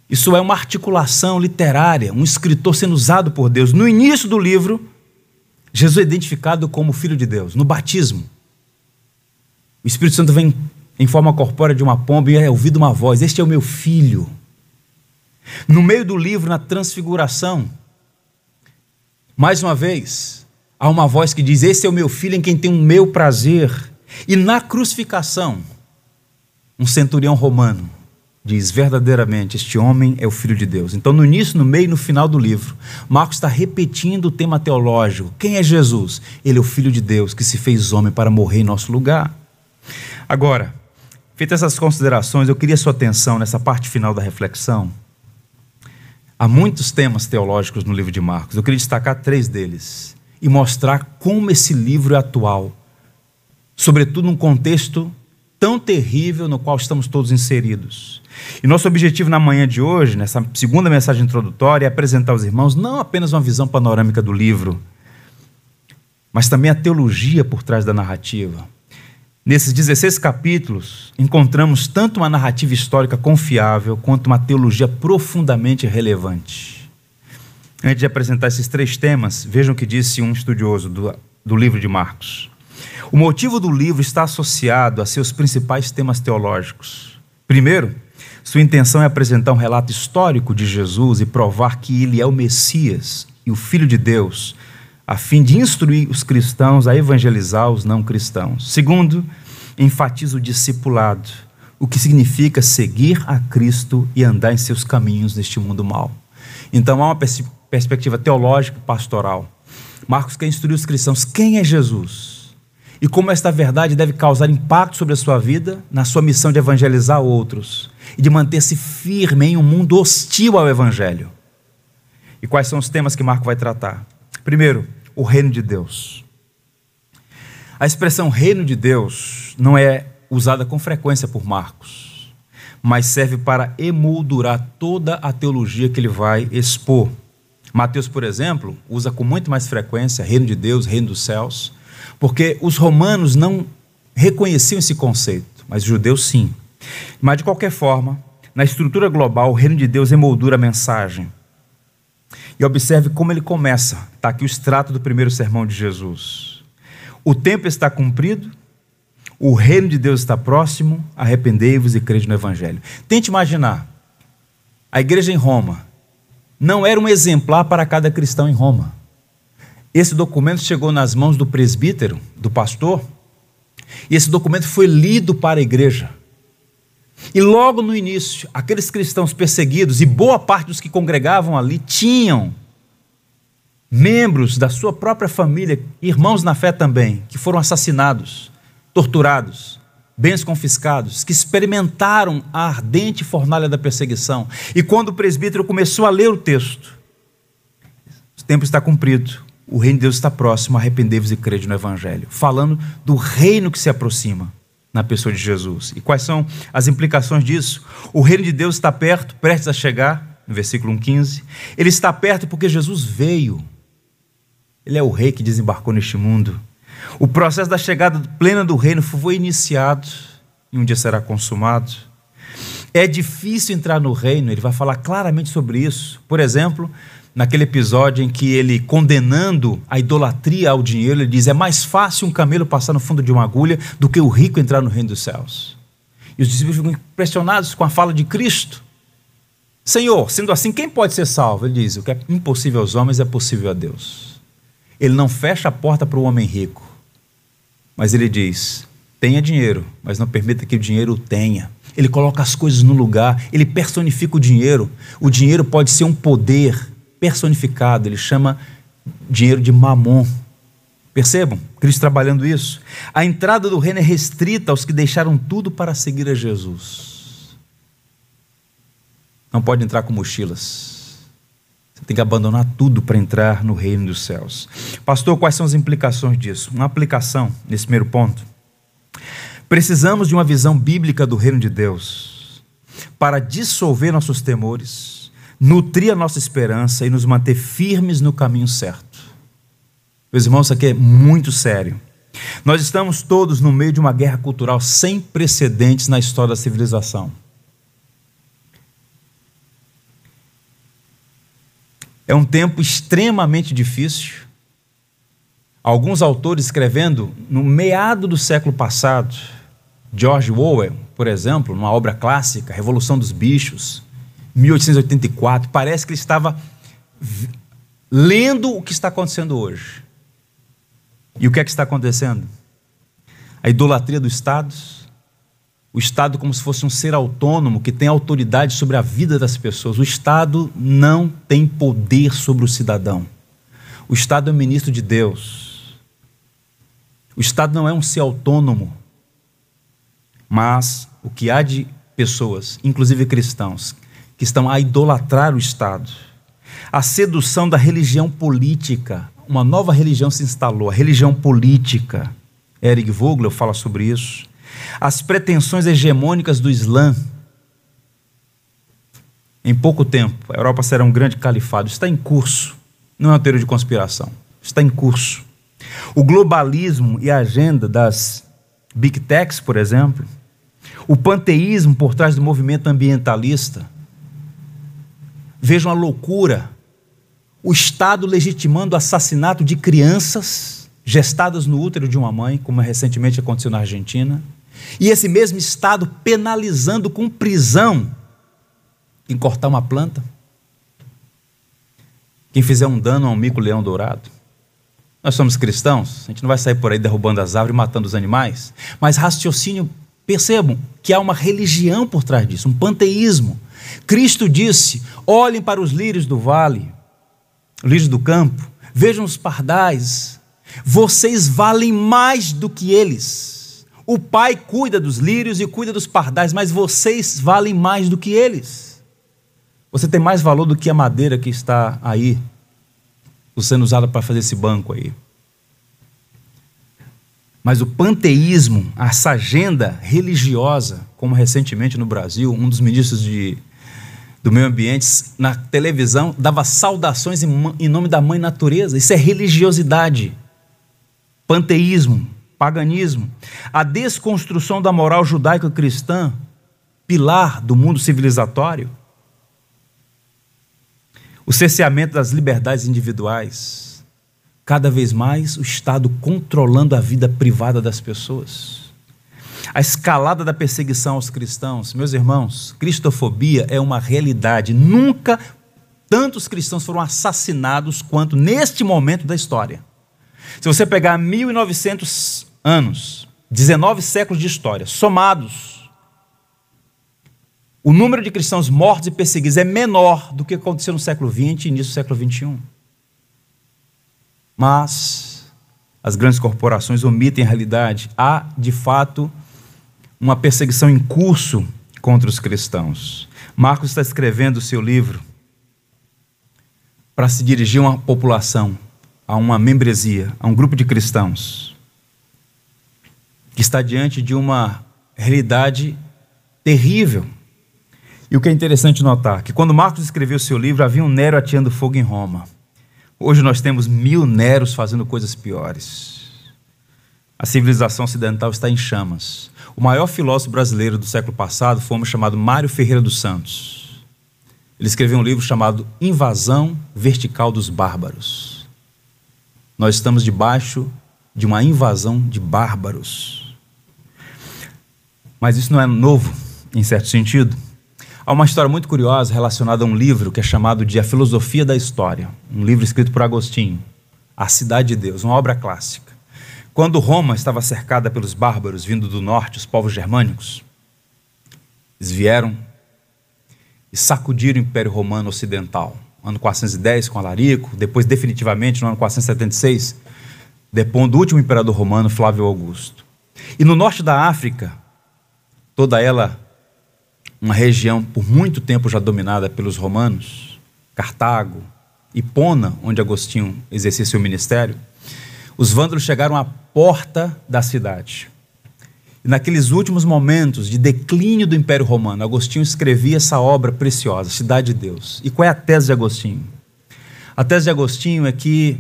Isso é uma articulação literária, um escritor sendo usado por Deus. No início do livro, Jesus é identificado como Filho de Deus, no batismo. O Espírito Santo vem em forma corpórea de uma pomba e é ouvido uma voz: Este é o meu filho no meio do livro, na transfiguração, mais uma vez, há uma voz que diz: Esse é o meu filho em quem tem o meu prazer. E na crucificação, um centurião romano diz verdadeiramente: Este homem é o filho de Deus. Então, no início, no meio e no final do livro, Marcos está repetindo o tema teológico: Quem é Jesus? Ele é o filho de Deus que se fez homem para morrer em nosso lugar. Agora, feitas essas considerações, eu queria sua atenção nessa parte final da reflexão Há muitos temas teológicos no livro de Marcos. Eu queria destacar três deles e mostrar como esse livro é atual, sobretudo num contexto tão terrível no qual estamos todos inseridos. E nosso objetivo na manhã de hoje, nessa segunda mensagem introdutória, é apresentar aos irmãos não apenas uma visão panorâmica do livro, mas também a teologia por trás da narrativa. Nesses 16 capítulos, encontramos tanto uma narrativa histórica confiável quanto uma teologia profundamente relevante. Antes de apresentar esses três temas, vejam o que disse um estudioso do, do livro de Marcos. O motivo do livro está associado a seus principais temas teológicos. Primeiro, sua intenção é apresentar um relato histórico de Jesus e provar que ele é o Messias e o Filho de Deus, a fim de instruir os cristãos a evangelizar os não cristãos. Segundo, enfatiza o discipulado, o que significa seguir a Cristo e andar em seus caminhos neste mundo mal. Então há uma pers perspectiva teológica pastoral. Marcos quer instruir os cristãos quem é Jesus e como esta verdade deve causar impacto sobre a sua vida, na sua missão de evangelizar outros e de manter-se firme em um mundo hostil ao evangelho. E quais são os temas que Marco vai tratar? Primeiro, o reino de Deus. A expressão reino de Deus não é usada com frequência por Marcos, mas serve para emoldurar toda a teologia que ele vai expor. Mateus, por exemplo, usa com muito mais frequência reino de Deus, reino dos céus, porque os romanos não reconheciam esse conceito, mas os judeus sim. Mas de qualquer forma, na estrutura global, o reino de Deus emoldura a mensagem. E observe como ele começa. Está aqui o extrato do primeiro sermão de Jesus. O tempo está cumprido, o reino de Deus está próximo, arrependei-vos e crede no Evangelho. Tente imaginar. A igreja em Roma não era um exemplar para cada cristão em Roma. Esse documento chegou nas mãos do presbítero, do pastor, e esse documento foi lido para a igreja. E logo no início, aqueles cristãos perseguidos, e boa parte dos que congregavam ali, tinham membros da sua própria família, irmãos na fé também, que foram assassinados, torturados, bens confiscados, que experimentaram a ardente fornalha da perseguição. E quando o presbítero começou a ler o texto, o tempo está cumprido, o reino de Deus está próximo, arrependei-vos e crede no Evangelho, falando do reino que se aproxima na pessoa de Jesus. E quais são as implicações disso? O reino de Deus está perto, prestes a chegar, no versículo 15. Ele está perto porque Jesus veio. Ele é o rei que desembarcou neste mundo. O processo da chegada plena do reino foi iniciado e um dia será consumado. É difícil entrar no reino, ele vai falar claramente sobre isso. Por exemplo, naquele episódio em que ele, condenando a idolatria ao dinheiro, ele diz: é mais fácil um camelo passar no fundo de uma agulha do que o rico entrar no reino dos céus. E os discípulos ficam impressionados com a fala de Cristo. Senhor, sendo assim, quem pode ser salvo? Ele diz: o que é impossível aos homens é possível a Deus. Ele não fecha a porta para o homem rico, mas ele diz: tenha dinheiro, mas não permita que o dinheiro o tenha. Ele coloca as coisas no lugar, ele personifica o dinheiro. O dinheiro pode ser um poder personificado, ele chama dinheiro de mamon, Percebam, Cristo trabalhando isso. A entrada do reino é restrita aos que deixaram tudo para seguir a Jesus. Não pode entrar com mochilas. Você tem que abandonar tudo para entrar no reino dos céus. Pastor, quais são as implicações disso? Uma aplicação nesse primeiro ponto. Precisamos de uma visão bíblica do reino de Deus para dissolver nossos temores, nutrir a nossa esperança e nos manter firmes no caminho certo. Meus irmãos, isso aqui é muito sério. Nós estamos todos no meio de uma guerra cultural sem precedentes na história da civilização. É um tempo extremamente difícil. Alguns autores escrevendo no meado do século passado, George Orwell, por exemplo, numa obra clássica, Revolução dos Bichos, 1884, parece que ele estava lendo o que está acontecendo hoje. E o que é que está acontecendo? A idolatria do Estado, o Estado como se fosse um ser autônomo que tem autoridade sobre a vida das pessoas. O Estado não tem poder sobre o cidadão. O Estado é o ministro de Deus. O Estado não é um ser autônomo, mas o que há de pessoas, inclusive cristãos, que estão a idolatrar o Estado. A sedução da religião política, uma nova religião se instalou, a religião política. Eric Vogler fala sobre isso. As pretensões hegemônicas do Islã. Em pouco tempo, a Europa será um grande califado. Está em curso. Não é uma teoria de conspiração. Está em curso. O globalismo e a agenda das big techs, por exemplo. O panteísmo por trás do movimento ambientalista. Vejam a loucura o Estado legitimando o assassinato de crianças gestadas no útero de uma mãe, como recentemente aconteceu na Argentina, e esse mesmo Estado penalizando com prisão quem cortar uma planta, quem fizer um dano a um mico-leão dourado. Nós somos cristãos, a gente não vai sair por aí derrubando as árvores e matando os animais, mas raciocínio, percebam que há uma religião por trás disso, um panteísmo. Cristo disse: olhem para os lírios do vale, lírios do campo, vejam os pardais, vocês valem mais do que eles. O Pai cuida dos lírios e cuida dos pardais, mas vocês valem mais do que eles. Você tem mais valor do que a madeira que está aí, sendo usada para fazer esse banco aí. Mas o panteísmo, essa agenda religiosa, como recentemente no Brasil, um dos ministros de do meio ambiente na televisão dava saudações em nome da mãe natureza. Isso é religiosidade, panteísmo, paganismo. A desconstrução da moral judaico-cristã, pilar do mundo civilizatório. O cerceamento das liberdades individuais. Cada vez mais o Estado controlando a vida privada das pessoas a escalada da perseguição aos cristãos. Meus irmãos, cristofobia é uma realidade. Nunca tantos cristãos foram assassinados quanto neste momento da história. Se você pegar 1900 anos, 19 séculos de história, somados, o número de cristãos mortos e perseguidos é menor do que aconteceu no século XX e início do século XXI. Mas as grandes corporações omitem a realidade. Há, de fato, uma perseguição em curso contra os cristãos. Marcos está escrevendo o seu livro para se dirigir a uma população, a uma membresia, a um grupo de cristãos que está diante de uma realidade terrível. E o que é interessante notar, que quando Marcos escreveu o seu livro, havia um Nero ateando fogo em Roma. Hoje nós temos mil Neros fazendo coisas piores. A civilização ocidental está em chamas. O maior filósofo brasileiro do século passado foi um chamado Mário Ferreira dos Santos. Ele escreveu um livro chamado Invasão Vertical dos Bárbaros. Nós estamos debaixo de uma invasão de bárbaros. Mas isso não é novo, em certo sentido. Há uma história muito curiosa relacionada a um livro que é chamado de A Filosofia da História, um livro escrito por Agostinho, A Cidade de Deus, uma obra clássica. Quando Roma estava cercada pelos bárbaros vindo do norte, os povos germânicos, eles vieram e sacudiram o Império Romano Ocidental. Ano 410 com Alarico, depois definitivamente no ano 476 depondo o último imperador romano, Flávio Augusto. E no norte da África, toda ela uma região por muito tempo já dominada pelos romanos, Cartago, Hipona, onde Agostinho exercia seu ministério, os vândalos chegaram à porta da cidade. E naqueles últimos momentos de declínio do Império Romano, Agostinho escrevia essa obra preciosa, Cidade de Deus. E qual é a tese de Agostinho? A tese de Agostinho é que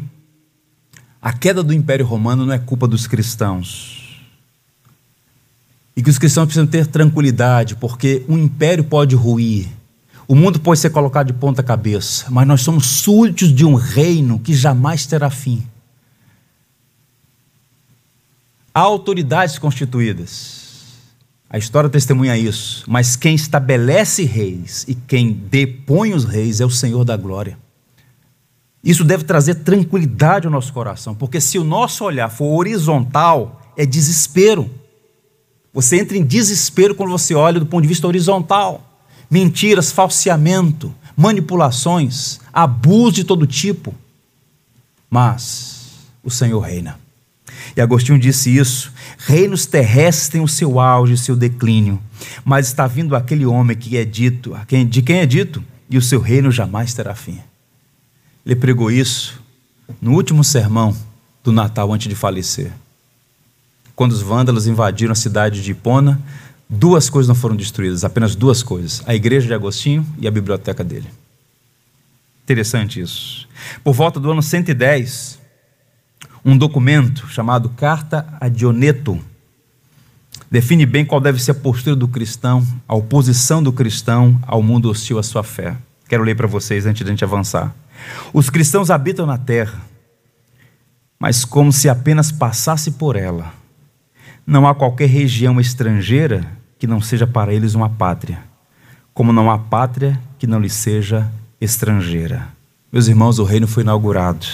a queda do Império Romano não é culpa dos cristãos. E que os cristãos precisam ter tranquilidade, porque o império pode ruir, o mundo pode ser colocado de ponta cabeça, mas nós somos súditos de um reino que jamais terá fim. Há autoridades constituídas. A história testemunha isso. Mas quem estabelece reis e quem depõe os reis é o Senhor da glória. Isso deve trazer tranquilidade ao nosso coração, porque se o nosso olhar for horizontal, é desespero. Você entra em desespero quando você olha do ponto de vista horizontal. Mentiras, falseamento, manipulações, abuso de todo tipo. Mas o Senhor reina. E Agostinho disse isso: reinos terrestres têm o seu auge, o seu declínio, mas está vindo aquele homem que é dito, de quem é dito, e o seu reino jamais terá fim. Ele pregou isso no último sermão do Natal antes de falecer. Quando os vândalos invadiram a cidade de Hipona, duas coisas não foram destruídas, apenas duas coisas: a igreja de Agostinho e a biblioteca dele. Interessante isso. Por volta do ano 110, um documento chamado Carta a Dioneto define bem qual deve ser a postura do cristão, a oposição do cristão ao mundo hostil à sua fé. Quero ler para vocês antes de a gente avançar. Os cristãos habitam na terra, mas como se apenas passasse por ela. Não há qualquer região estrangeira que não seja para eles uma pátria, como não há pátria que não lhe seja estrangeira. Meus irmãos, o reino foi inaugurado.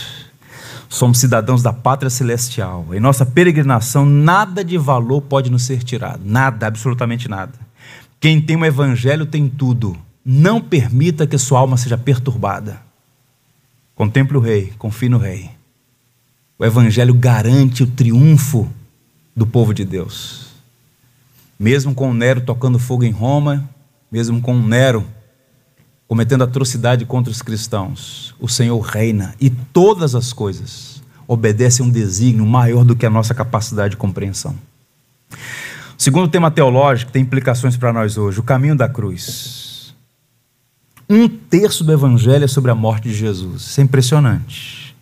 Somos cidadãos da pátria celestial. Em nossa peregrinação, nada de valor pode nos ser tirado. Nada, absolutamente nada. Quem tem o evangelho tem tudo. Não permita que sua alma seja perturbada. Contemple o rei, confie no rei. O evangelho garante o triunfo do povo de Deus. Mesmo com Nero tocando fogo em Roma, mesmo com Nero cometendo atrocidade contra os cristãos, o Senhor reina e todas as coisas obedecem a um desígnio maior do que a nossa capacidade de compreensão. O segundo tema teológico tem implicações para nós hoje: o caminho da cruz. Um terço do evangelho é sobre a morte de Jesus. Isso é impressionante.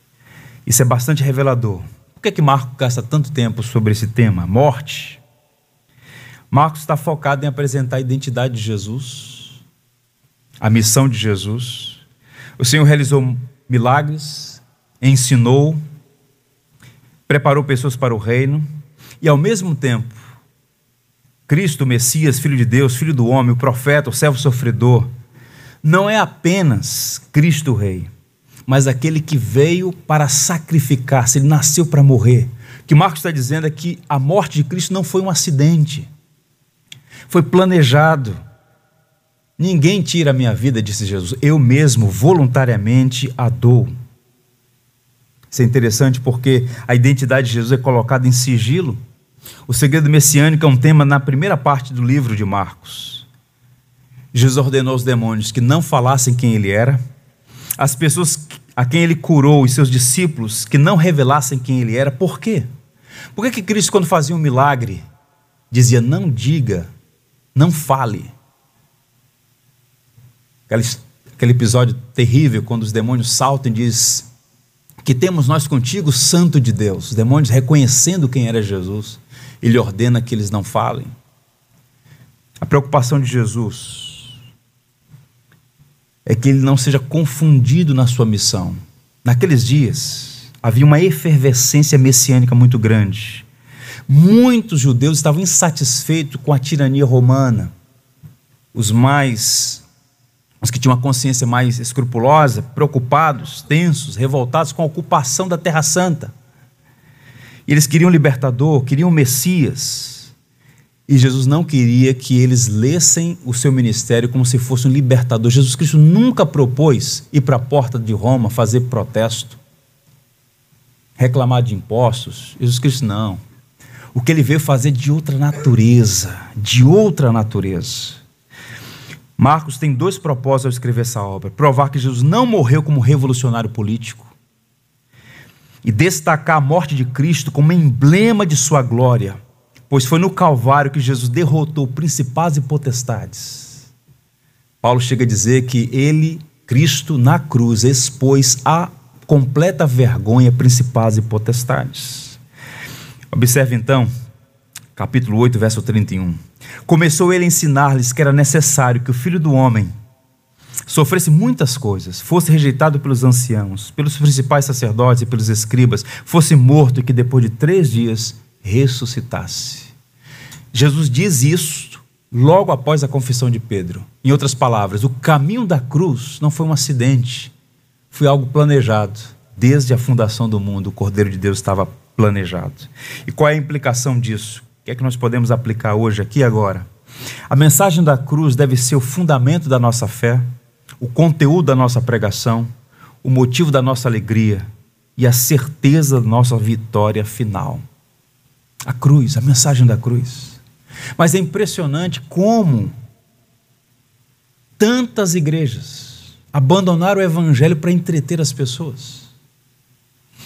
Isso é bastante revelador. Por que, é que Marcos gasta tanto tempo sobre esse tema, morte? Marcos está focado em apresentar a identidade de Jesus, a missão de Jesus. O Senhor realizou milagres, ensinou, preparou pessoas para o reino e, ao mesmo tempo, Cristo, Messias, Filho de Deus, Filho do homem, o profeta, o servo sofredor, não é apenas Cristo Rei, mas aquele que veio para sacrificar-se, ele nasceu para morrer. O que Marcos está dizendo é que a morte de Cristo não foi um acidente, foi planejado Ninguém tira a minha vida, disse Jesus. Eu mesmo voluntariamente a dou. Isso é interessante porque a identidade de Jesus é colocada em sigilo. O segredo messiânico é um tema na primeira parte do livro de Marcos. Jesus ordenou aos demônios que não falassem quem ele era, as pessoas a quem ele curou, os seus discípulos, que não revelassem quem ele era. Por quê? Por que, que Cristo, quando fazia um milagre, dizia: não diga, não fale? Aquele, aquele episódio terrível quando os demônios saltam e diz que temos nós contigo, Santo de Deus. Os demônios reconhecendo quem era Jesus, ele ordena que eles não falem. A preocupação de Jesus é que ele não seja confundido na sua missão. Naqueles dias, havia uma efervescência messiânica muito grande. Muitos judeus estavam insatisfeitos com a tirania romana. Os mais os que tinham uma consciência mais escrupulosa, preocupados, tensos, revoltados com a ocupação da Terra Santa. E eles queriam um libertador, queriam um Messias. E Jesus não queria que eles lessem o seu ministério como se fosse um libertador. Jesus Cristo nunca propôs ir para a porta de Roma fazer protesto, reclamar de impostos. Jesus Cristo não. O que ele veio fazer de outra natureza, de outra natureza. Marcos tem dois propósitos ao escrever essa obra: provar que Jesus não morreu como revolucionário político e destacar a morte de Cristo como emblema de sua glória, pois foi no Calvário que Jesus derrotou principais e potestades. Paulo chega a dizer que ele, Cristo, na cruz, expôs a completa vergonha principais e potestades. Observe então, capítulo 8, verso 31. Começou ele a ensinar-lhes que era necessário que o filho do homem sofresse muitas coisas, fosse rejeitado pelos anciãos, pelos principais sacerdotes e pelos escribas, fosse morto e que depois de três dias ressuscitasse. Jesus diz isso logo após a confissão de Pedro. Em outras palavras, o caminho da cruz não foi um acidente, foi algo planejado. Desde a fundação do mundo, o Cordeiro de Deus estava planejado. E qual é a implicação disso? O que é que nós podemos aplicar hoje, aqui e agora? A mensagem da cruz deve ser o fundamento da nossa fé, o conteúdo da nossa pregação, o motivo da nossa alegria e a certeza da nossa vitória final. A cruz, a mensagem da cruz. Mas é impressionante como tantas igrejas abandonaram o evangelho para entreter as pessoas.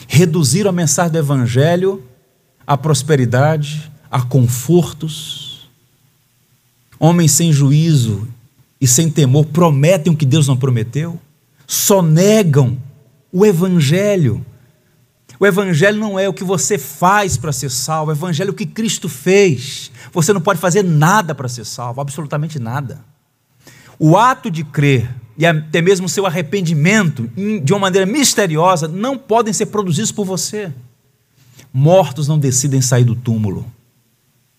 Reduziram a mensagem do evangelho à prosperidade, a confortos. Homens sem juízo e sem temor prometem o que Deus não prometeu, só negam o Evangelho. O Evangelho não é o que você faz para ser salvo, o Evangelho é o que Cristo fez. Você não pode fazer nada para ser salvo, absolutamente nada. O ato de crer e até mesmo o seu arrependimento, de uma maneira misteriosa, não podem ser produzidos por você. Mortos não decidem sair do túmulo.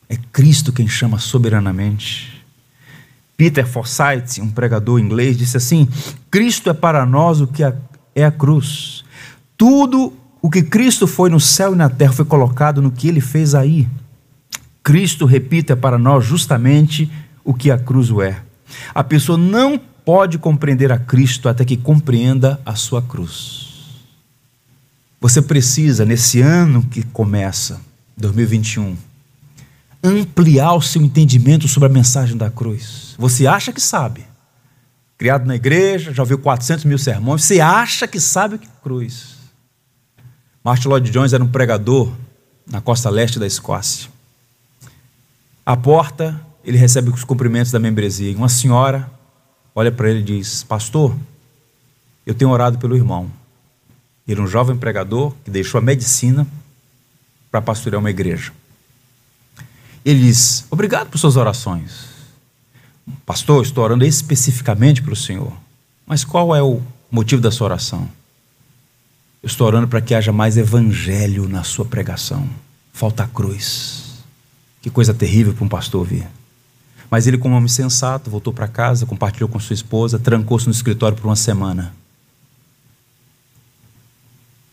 É Cristo quem chama soberanamente. Peter Forsyth, um pregador inglês, disse assim: Cristo é para nós o que é a cruz. Tudo o que Cristo foi no céu e na terra foi colocado no que ele fez aí. Cristo, repito, é para nós justamente o que a cruz é. A pessoa não pode compreender a Cristo até que compreenda a sua cruz. Você precisa, nesse ano que começa, 2021, ampliar o seu entendimento sobre a mensagem da cruz. Você acha que sabe. Criado na igreja, já ouviu 400 mil sermões, você acha que sabe o que é cruz. Martin Lloyd Jones era um pregador na costa leste da Escócia. À porta, ele recebe os cumprimentos da membresia. Uma senhora olha para ele e diz: Pastor, eu tenho orado pelo irmão. Ele é um jovem pregador que deixou a medicina para pastorear uma igreja. Ele diz: Obrigado por suas orações. Pastor, estou orando especificamente para o Senhor. Mas qual é o motivo da sua oração? Eu estou orando para que haja mais evangelho na sua pregação. Falta a cruz. Que coisa terrível para um pastor ouvir. Mas ele, como homem sensato, voltou para casa, compartilhou com sua esposa, trancou-se no escritório por uma semana.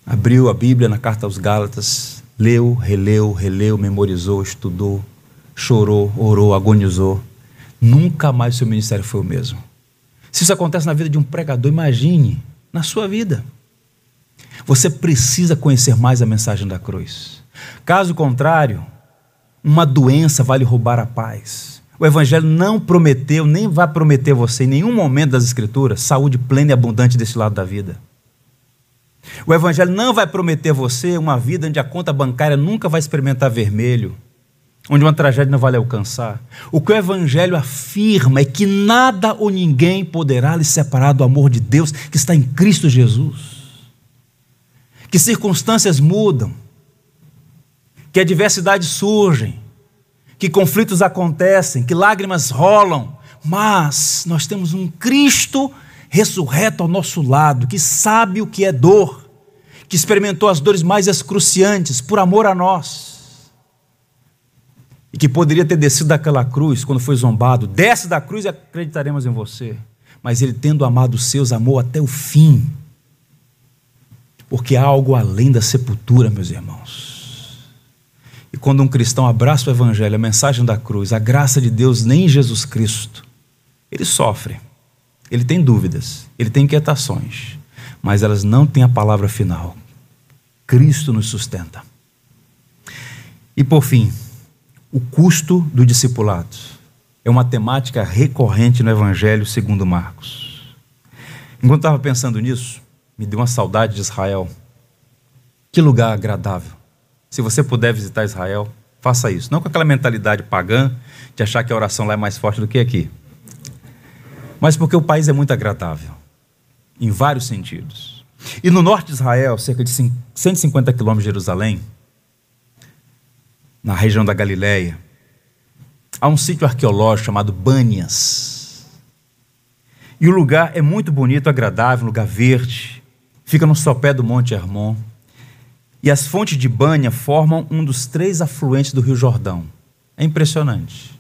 Abriu a Bíblia na carta aos Gálatas, leu, releu, releu, memorizou, estudou, chorou, orou, agonizou. Nunca mais seu ministério foi o mesmo. Se isso acontece na vida de um pregador, imagine na sua vida. Você precisa conhecer mais a mensagem da cruz. Caso contrário, uma doença vai lhe roubar a paz. O Evangelho não prometeu, nem vai prometer você em nenhum momento das Escrituras, saúde plena e abundante desse lado da vida. O Evangelho não vai prometer você uma vida onde a conta bancária nunca vai experimentar vermelho, onde uma tragédia não vai lhe alcançar. O que o Evangelho afirma é que nada ou ninguém poderá lhe separar do amor de Deus que está em Cristo Jesus. Que circunstâncias mudam, que adversidades surgem, que conflitos acontecem, que lágrimas rolam, mas nós temos um Cristo ressurreto ao nosso lado, que sabe o que é dor, que experimentou as dores mais excruciantes por amor a nós e que poderia ter descido daquela cruz quando foi zombado, desce da cruz e acreditaremos em você. Mas ele, tendo amado os seus, amou até o fim. Porque há algo além da sepultura, meus irmãos. E quando um cristão abraça o Evangelho, a mensagem da cruz, a graça de Deus nem em Jesus Cristo, ele sofre, ele tem dúvidas, ele tem inquietações, mas elas não têm a palavra final. Cristo nos sustenta. E por fim, o custo do discipulado é uma temática recorrente no Evangelho segundo Marcos. Enquanto estava pensando nisso, me deu uma saudade de Israel. Que lugar agradável. Se você puder visitar Israel, faça isso. Não com aquela mentalidade pagã de achar que a oração lá é mais forte do que aqui. Mas porque o país é muito agradável, em vários sentidos. E no norte de Israel, cerca de 150 quilômetros de Jerusalém, na região da Galileia, há um sítio arqueológico chamado Banias. E o lugar é muito bonito, agradável, um lugar verde. Fica no sopé do Monte Hermon. E as fontes de Bânia formam um dos três afluentes do Rio Jordão. É impressionante.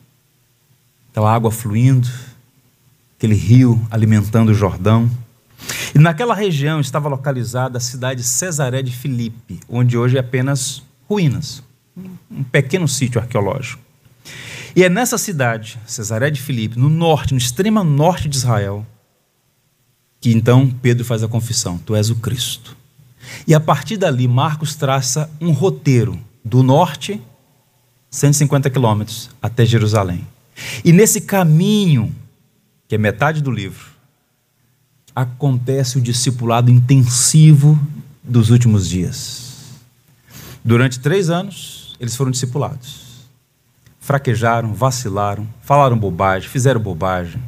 Aquela água fluindo, aquele rio alimentando o Jordão. E naquela região estava localizada a cidade de Cesaré de Filipe, onde hoje é apenas ruínas, um pequeno sítio arqueológico. E é nessa cidade, Cesaré de Filipe, no norte, no extremo norte de Israel, que então Pedro faz a confissão: Tu és o Cristo. E a partir dali, Marcos traça um roteiro do norte, 150 quilômetros, até Jerusalém. E nesse caminho, que é metade do livro, acontece o discipulado intensivo dos últimos dias. Durante três anos, eles foram discipulados fraquejaram, vacilaram, falaram bobagem, fizeram bobagem.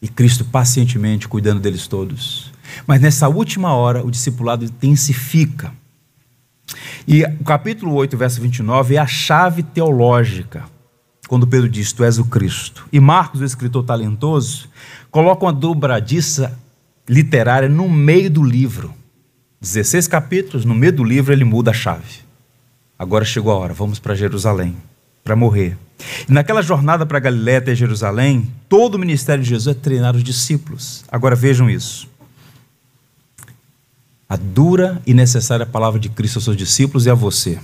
E Cristo pacientemente cuidando deles todos. Mas nessa última hora, o discipulado intensifica. E o capítulo 8, verso 29 é a chave teológica, quando Pedro diz: Tu és o Cristo. E Marcos, o escritor talentoso, coloca uma dobradiça literária no meio do livro. 16 capítulos, no meio do livro ele muda a chave. Agora chegou a hora, vamos para Jerusalém para morrer. E naquela jornada para Galiléia até Jerusalém, todo o ministério de Jesus é treinar os discípulos. Agora vejam isso. A dura e necessária palavra de Cristo aos seus discípulos e a você,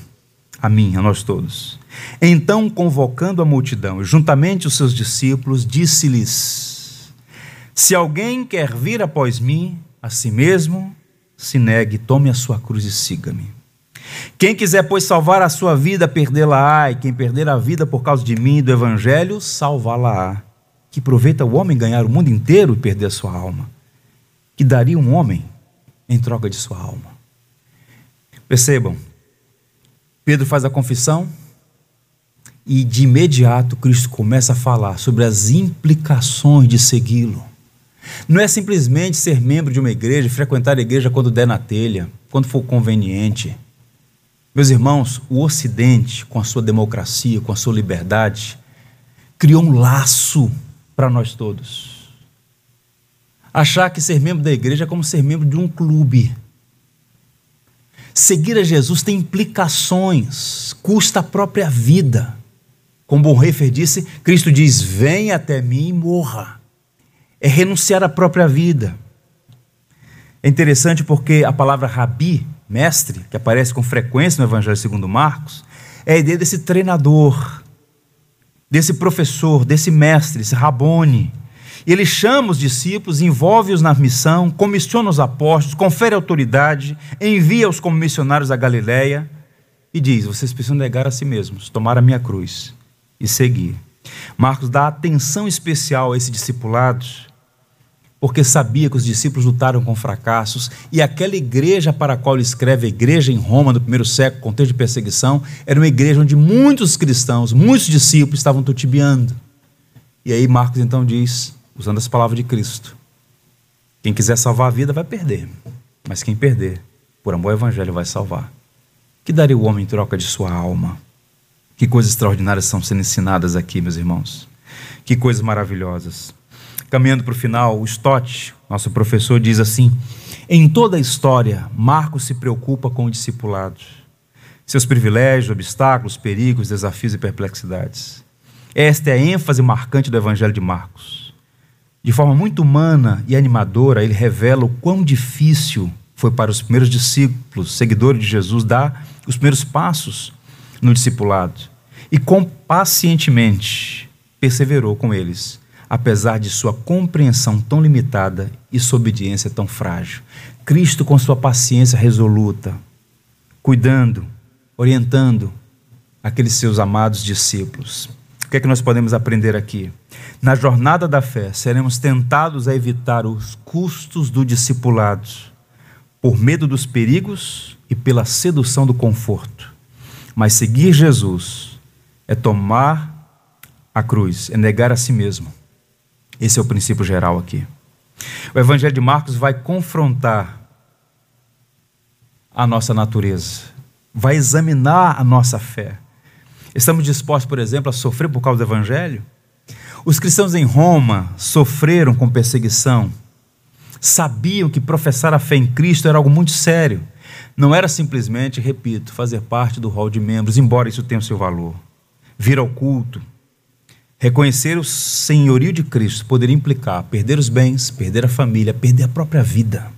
a mim, a nós todos. Então, convocando a multidão e juntamente os seus discípulos, disse-lhes: Se alguém quer vir após mim, a si mesmo se negue, tome a sua cruz e siga-me. Quem quiser, pois, salvar a sua vida, perdê-la-á, e quem perder a vida por causa de mim e do Evangelho, salvá-la-á. Que proveita o homem ganhar o mundo inteiro e perder a sua alma? Que daria um homem em troca de sua alma? Percebam, Pedro faz a confissão e de imediato Cristo começa a falar sobre as implicações de segui-lo. Não é simplesmente ser membro de uma igreja, frequentar a igreja quando der na telha, quando for conveniente. Meus irmãos, o Ocidente, com a sua democracia, com a sua liberdade, criou um laço para nós todos. Achar que ser membro da igreja é como ser membro de um clube. Seguir a Jesus tem implicações, custa a própria vida. Como Bonhoeffer disse, Cristo diz: Venha até mim e morra. É renunciar à própria vida. É interessante porque a palavra rabi mestre, que aparece com frequência no Evangelho segundo Marcos, é a ideia desse treinador, desse professor, desse mestre, esse rabone. Ele chama os discípulos, envolve-os na missão, comissiona os apóstolos, confere autoridade, envia-os como missionários à Galiléia e diz: Vocês precisam negar a si mesmos, tomar a minha cruz e seguir. Marcos dá atenção especial a esse discipulado porque sabia que os discípulos lutaram com fracassos e aquela igreja para a qual ele escreve, a igreja em Roma no primeiro século, contexto de perseguição, era uma igreja onde muitos cristãos, muitos discípulos estavam tutibiando. E aí Marcos então diz, usando as palavras de Cristo: quem quiser salvar a vida vai perder, mas quem perder, por amor ao evangelho, vai salvar. Que daria o homem em troca de sua alma? Que coisas extraordinárias estão sendo ensinadas aqui, meus irmãos. Que coisas maravilhosas. Caminhando para o final, o Stott, nosso professor, diz assim: em toda a história, Marcos se preocupa com o discipulado, seus privilégios, obstáculos, perigos, desafios e perplexidades. Esta é a ênfase marcante do Evangelho de Marcos. De forma muito humana e animadora, ele revela o quão difícil foi para os primeiros discípulos, seguidores de Jesus, dar os primeiros passos no discipulado. E quão pacientemente perseverou com eles apesar de sua compreensão tão limitada e sua obediência tão frágil. Cristo, com sua paciência resoluta, cuidando, orientando aqueles seus amados discípulos. O que é que nós podemos aprender aqui? Na jornada da fé, seremos tentados a evitar os custos do discipulado, por medo dos perigos e pela sedução do conforto. Mas seguir Jesus é tomar a cruz, é negar a si mesmo. Esse é o princípio geral aqui. O Evangelho de Marcos vai confrontar a nossa natureza, vai examinar a nossa fé. Estamos dispostos, por exemplo, a sofrer por causa do Evangelho? Os cristãos em Roma sofreram com perseguição, sabiam que professar a fé em Cristo era algo muito sério. Não era simplesmente, repito, fazer parte do rol de membros, embora isso tenha o seu valor. Vir ao culto, reconhecer o senhorio de Cristo poderia implicar perder os bens, perder a família, perder a própria vida.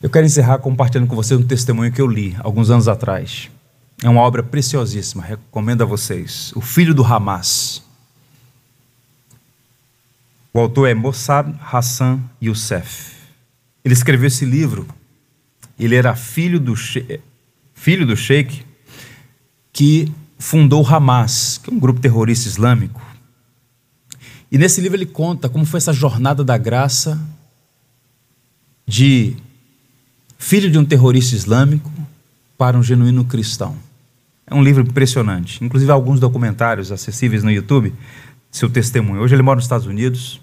Eu quero encerrar compartilhando com vocês um testemunho que eu li alguns anos atrás. É uma obra preciosíssima, recomendo a vocês. O Filho do Hamas. O autor é Mossad Hassan Youssef. Ele escreveu esse livro. Ele era filho do, filho do sheik que fundou o Hamas, que é um grupo terrorista islâmico. E nesse livro ele conta como foi essa jornada da graça de filho de um terrorista islâmico para um genuíno cristão. É um livro impressionante. Inclusive, alguns documentários acessíveis no YouTube, seu testemunho. Hoje ele mora nos Estados Unidos,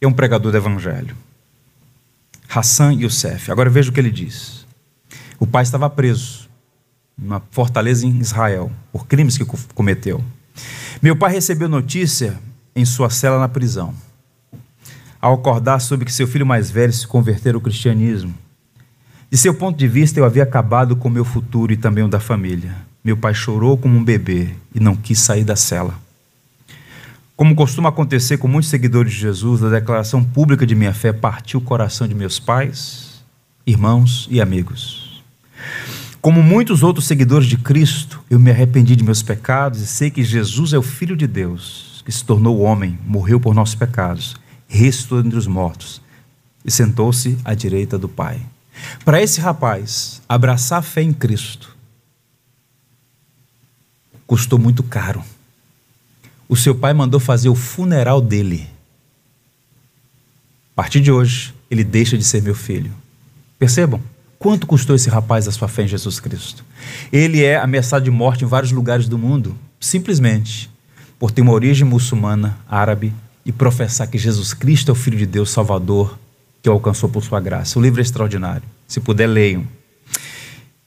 é um pregador do evangelho. Hassan Youssef. Agora veja o que ele diz. O pai estava preso numa fortaleza em Israel por crimes que cometeu. Meu pai recebeu notícia em sua cela na prisão. Ao acordar, soube que seu filho mais velho se convertera ao cristianismo. De seu ponto de vista, eu havia acabado com meu futuro e também o da família. Meu pai chorou como um bebê e não quis sair da cela. Como costuma acontecer com muitos seguidores de Jesus, a declaração pública de minha fé partiu o coração de meus pais, irmãos e amigos. Como muitos outros seguidores de Cristo, eu me arrependi de meus pecados e sei que Jesus é o Filho de Deus, que se tornou homem, morreu por nossos pecados, ressuscitou entre os mortos e sentou-se à direita do Pai. Para esse rapaz, abraçar a fé em Cristo custou muito caro. O seu pai mandou fazer o funeral dele. A partir de hoje, ele deixa de ser meu filho. Percebam quanto custou esse rapaz a sua fé em Jesus Cristo. Ele é ameaçado de morte em vários lugares do mundo, simplesmente por ter uma origem muçulmana, árabe, e professar que Jesus Cristo é o Filho de Deus, Salvador, que alcançou por sua graça. O livro é extraordinário. Se puder, leiam.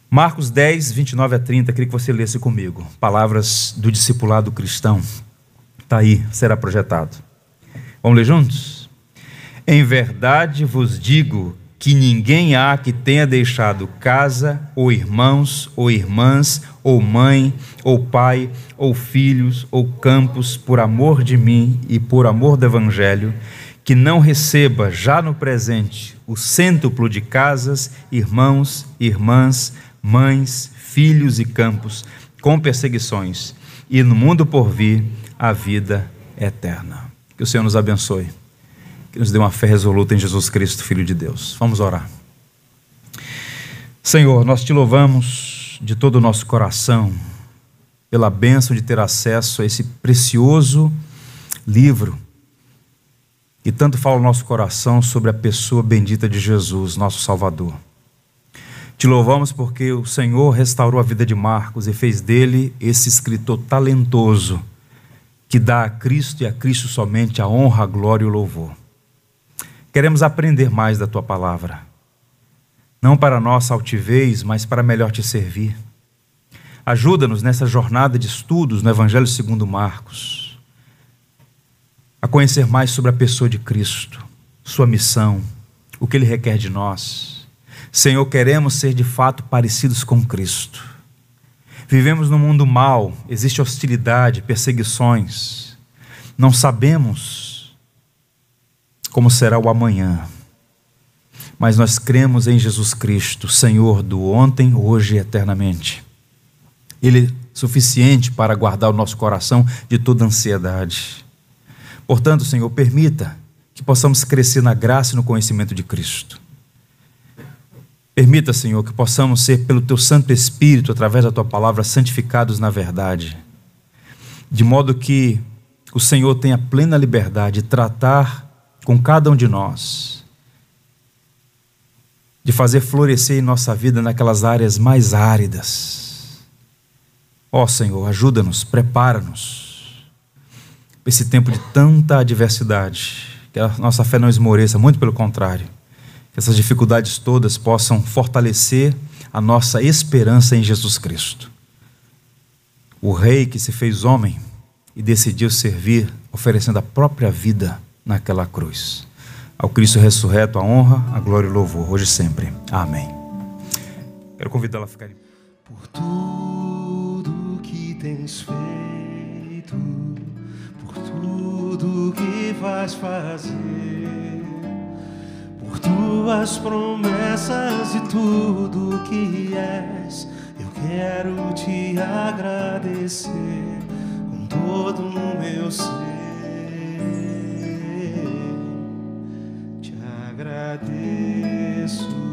Marcos 10, 29 a 30, queria que você lesse comigo. Palavras do discipulado cristão. Está aí, será projetado. Vamos ler juntos? Em verdade vos digo que ninguém há que tenha deixado casa, ou irmãos, ou irmãs, ou mãe, ou pai, ou filhos, ou campos, por amor de mim e por amor do Evangelho, que não receba já no presente o cêntuplo de casas, irmãos, irmãs, mães, filhos e campos, com perseguições, e no mundo por vir a vida eterna. Que o Senhor nos abençoe, que nos dê uma fé resoluta em Jesus Cristo, Filho de Deus. Vamos orar. Senhor, nós te louvamos de todo o nosso coração pela bênção de ter acesso a esse precioso livro e tanto fala o nosso coração sobre a pessoa bendita de Jesus, nosso Salvador. Te louvamos porque o Senhor restaurou a vida de Marcos e fez dele esse escritor talentoso que dá a Cristo e a Cristo somente a honra, a glória e o louvor. Queremos aprender mais da tua palavra, não para nossa altivez, mas para melhor te servir. Ajuda-nos nessa jornada de estudos no Evangelho segundo Marcos a conhecer mais sobre a pessoa de Cristo, sua missão, o que ele requer de nós. Senhor, queremos ser de fato parecidos com Cristo. Vivemos num mundo mau, existe hostilidade, perseguições. Não sabemos como será o amanhã. Mas nós cremos em Jesus Cristo, Senhor do ontem, hoje e eternamente. Ele é suficiente para guardar o nosso coração de toda ansiedade. Portanto, Senhor, permita que possamos crescer na graça e no conhecimento de Cristo. Permita, Senhor, que possamos ser, pelo Teu Santo Espírito, através da Tua palavra, santificados na verdade, de modo que o Senhor tenha plena liberdade de tratar com cada um de nós, de fazer florescer em nossa vida naquelas áreas mais áridas. Ó oh, Senhor, ajuda-nos, prepara-nos para esse tempo de tanta adversidade, que a nossa fé não esmoreça, muito pelo contrário que essas dificuldades todas possam fortalecer a nossa esperança em Jesus Cristo. O Rei que se fez homem e decidiu servir, oferecendo a própria vida naquela cruz. Ao Cristo ressurreto, a honra, a glória e o louvor, hoje e sempre. Amém. Quero convidá-la a ficar em Por tudo que tens feito, por tudo que vais fazer por tuas promessas e tudo que és. Eu quero te agradecer com todo o meu ser. Agradeço,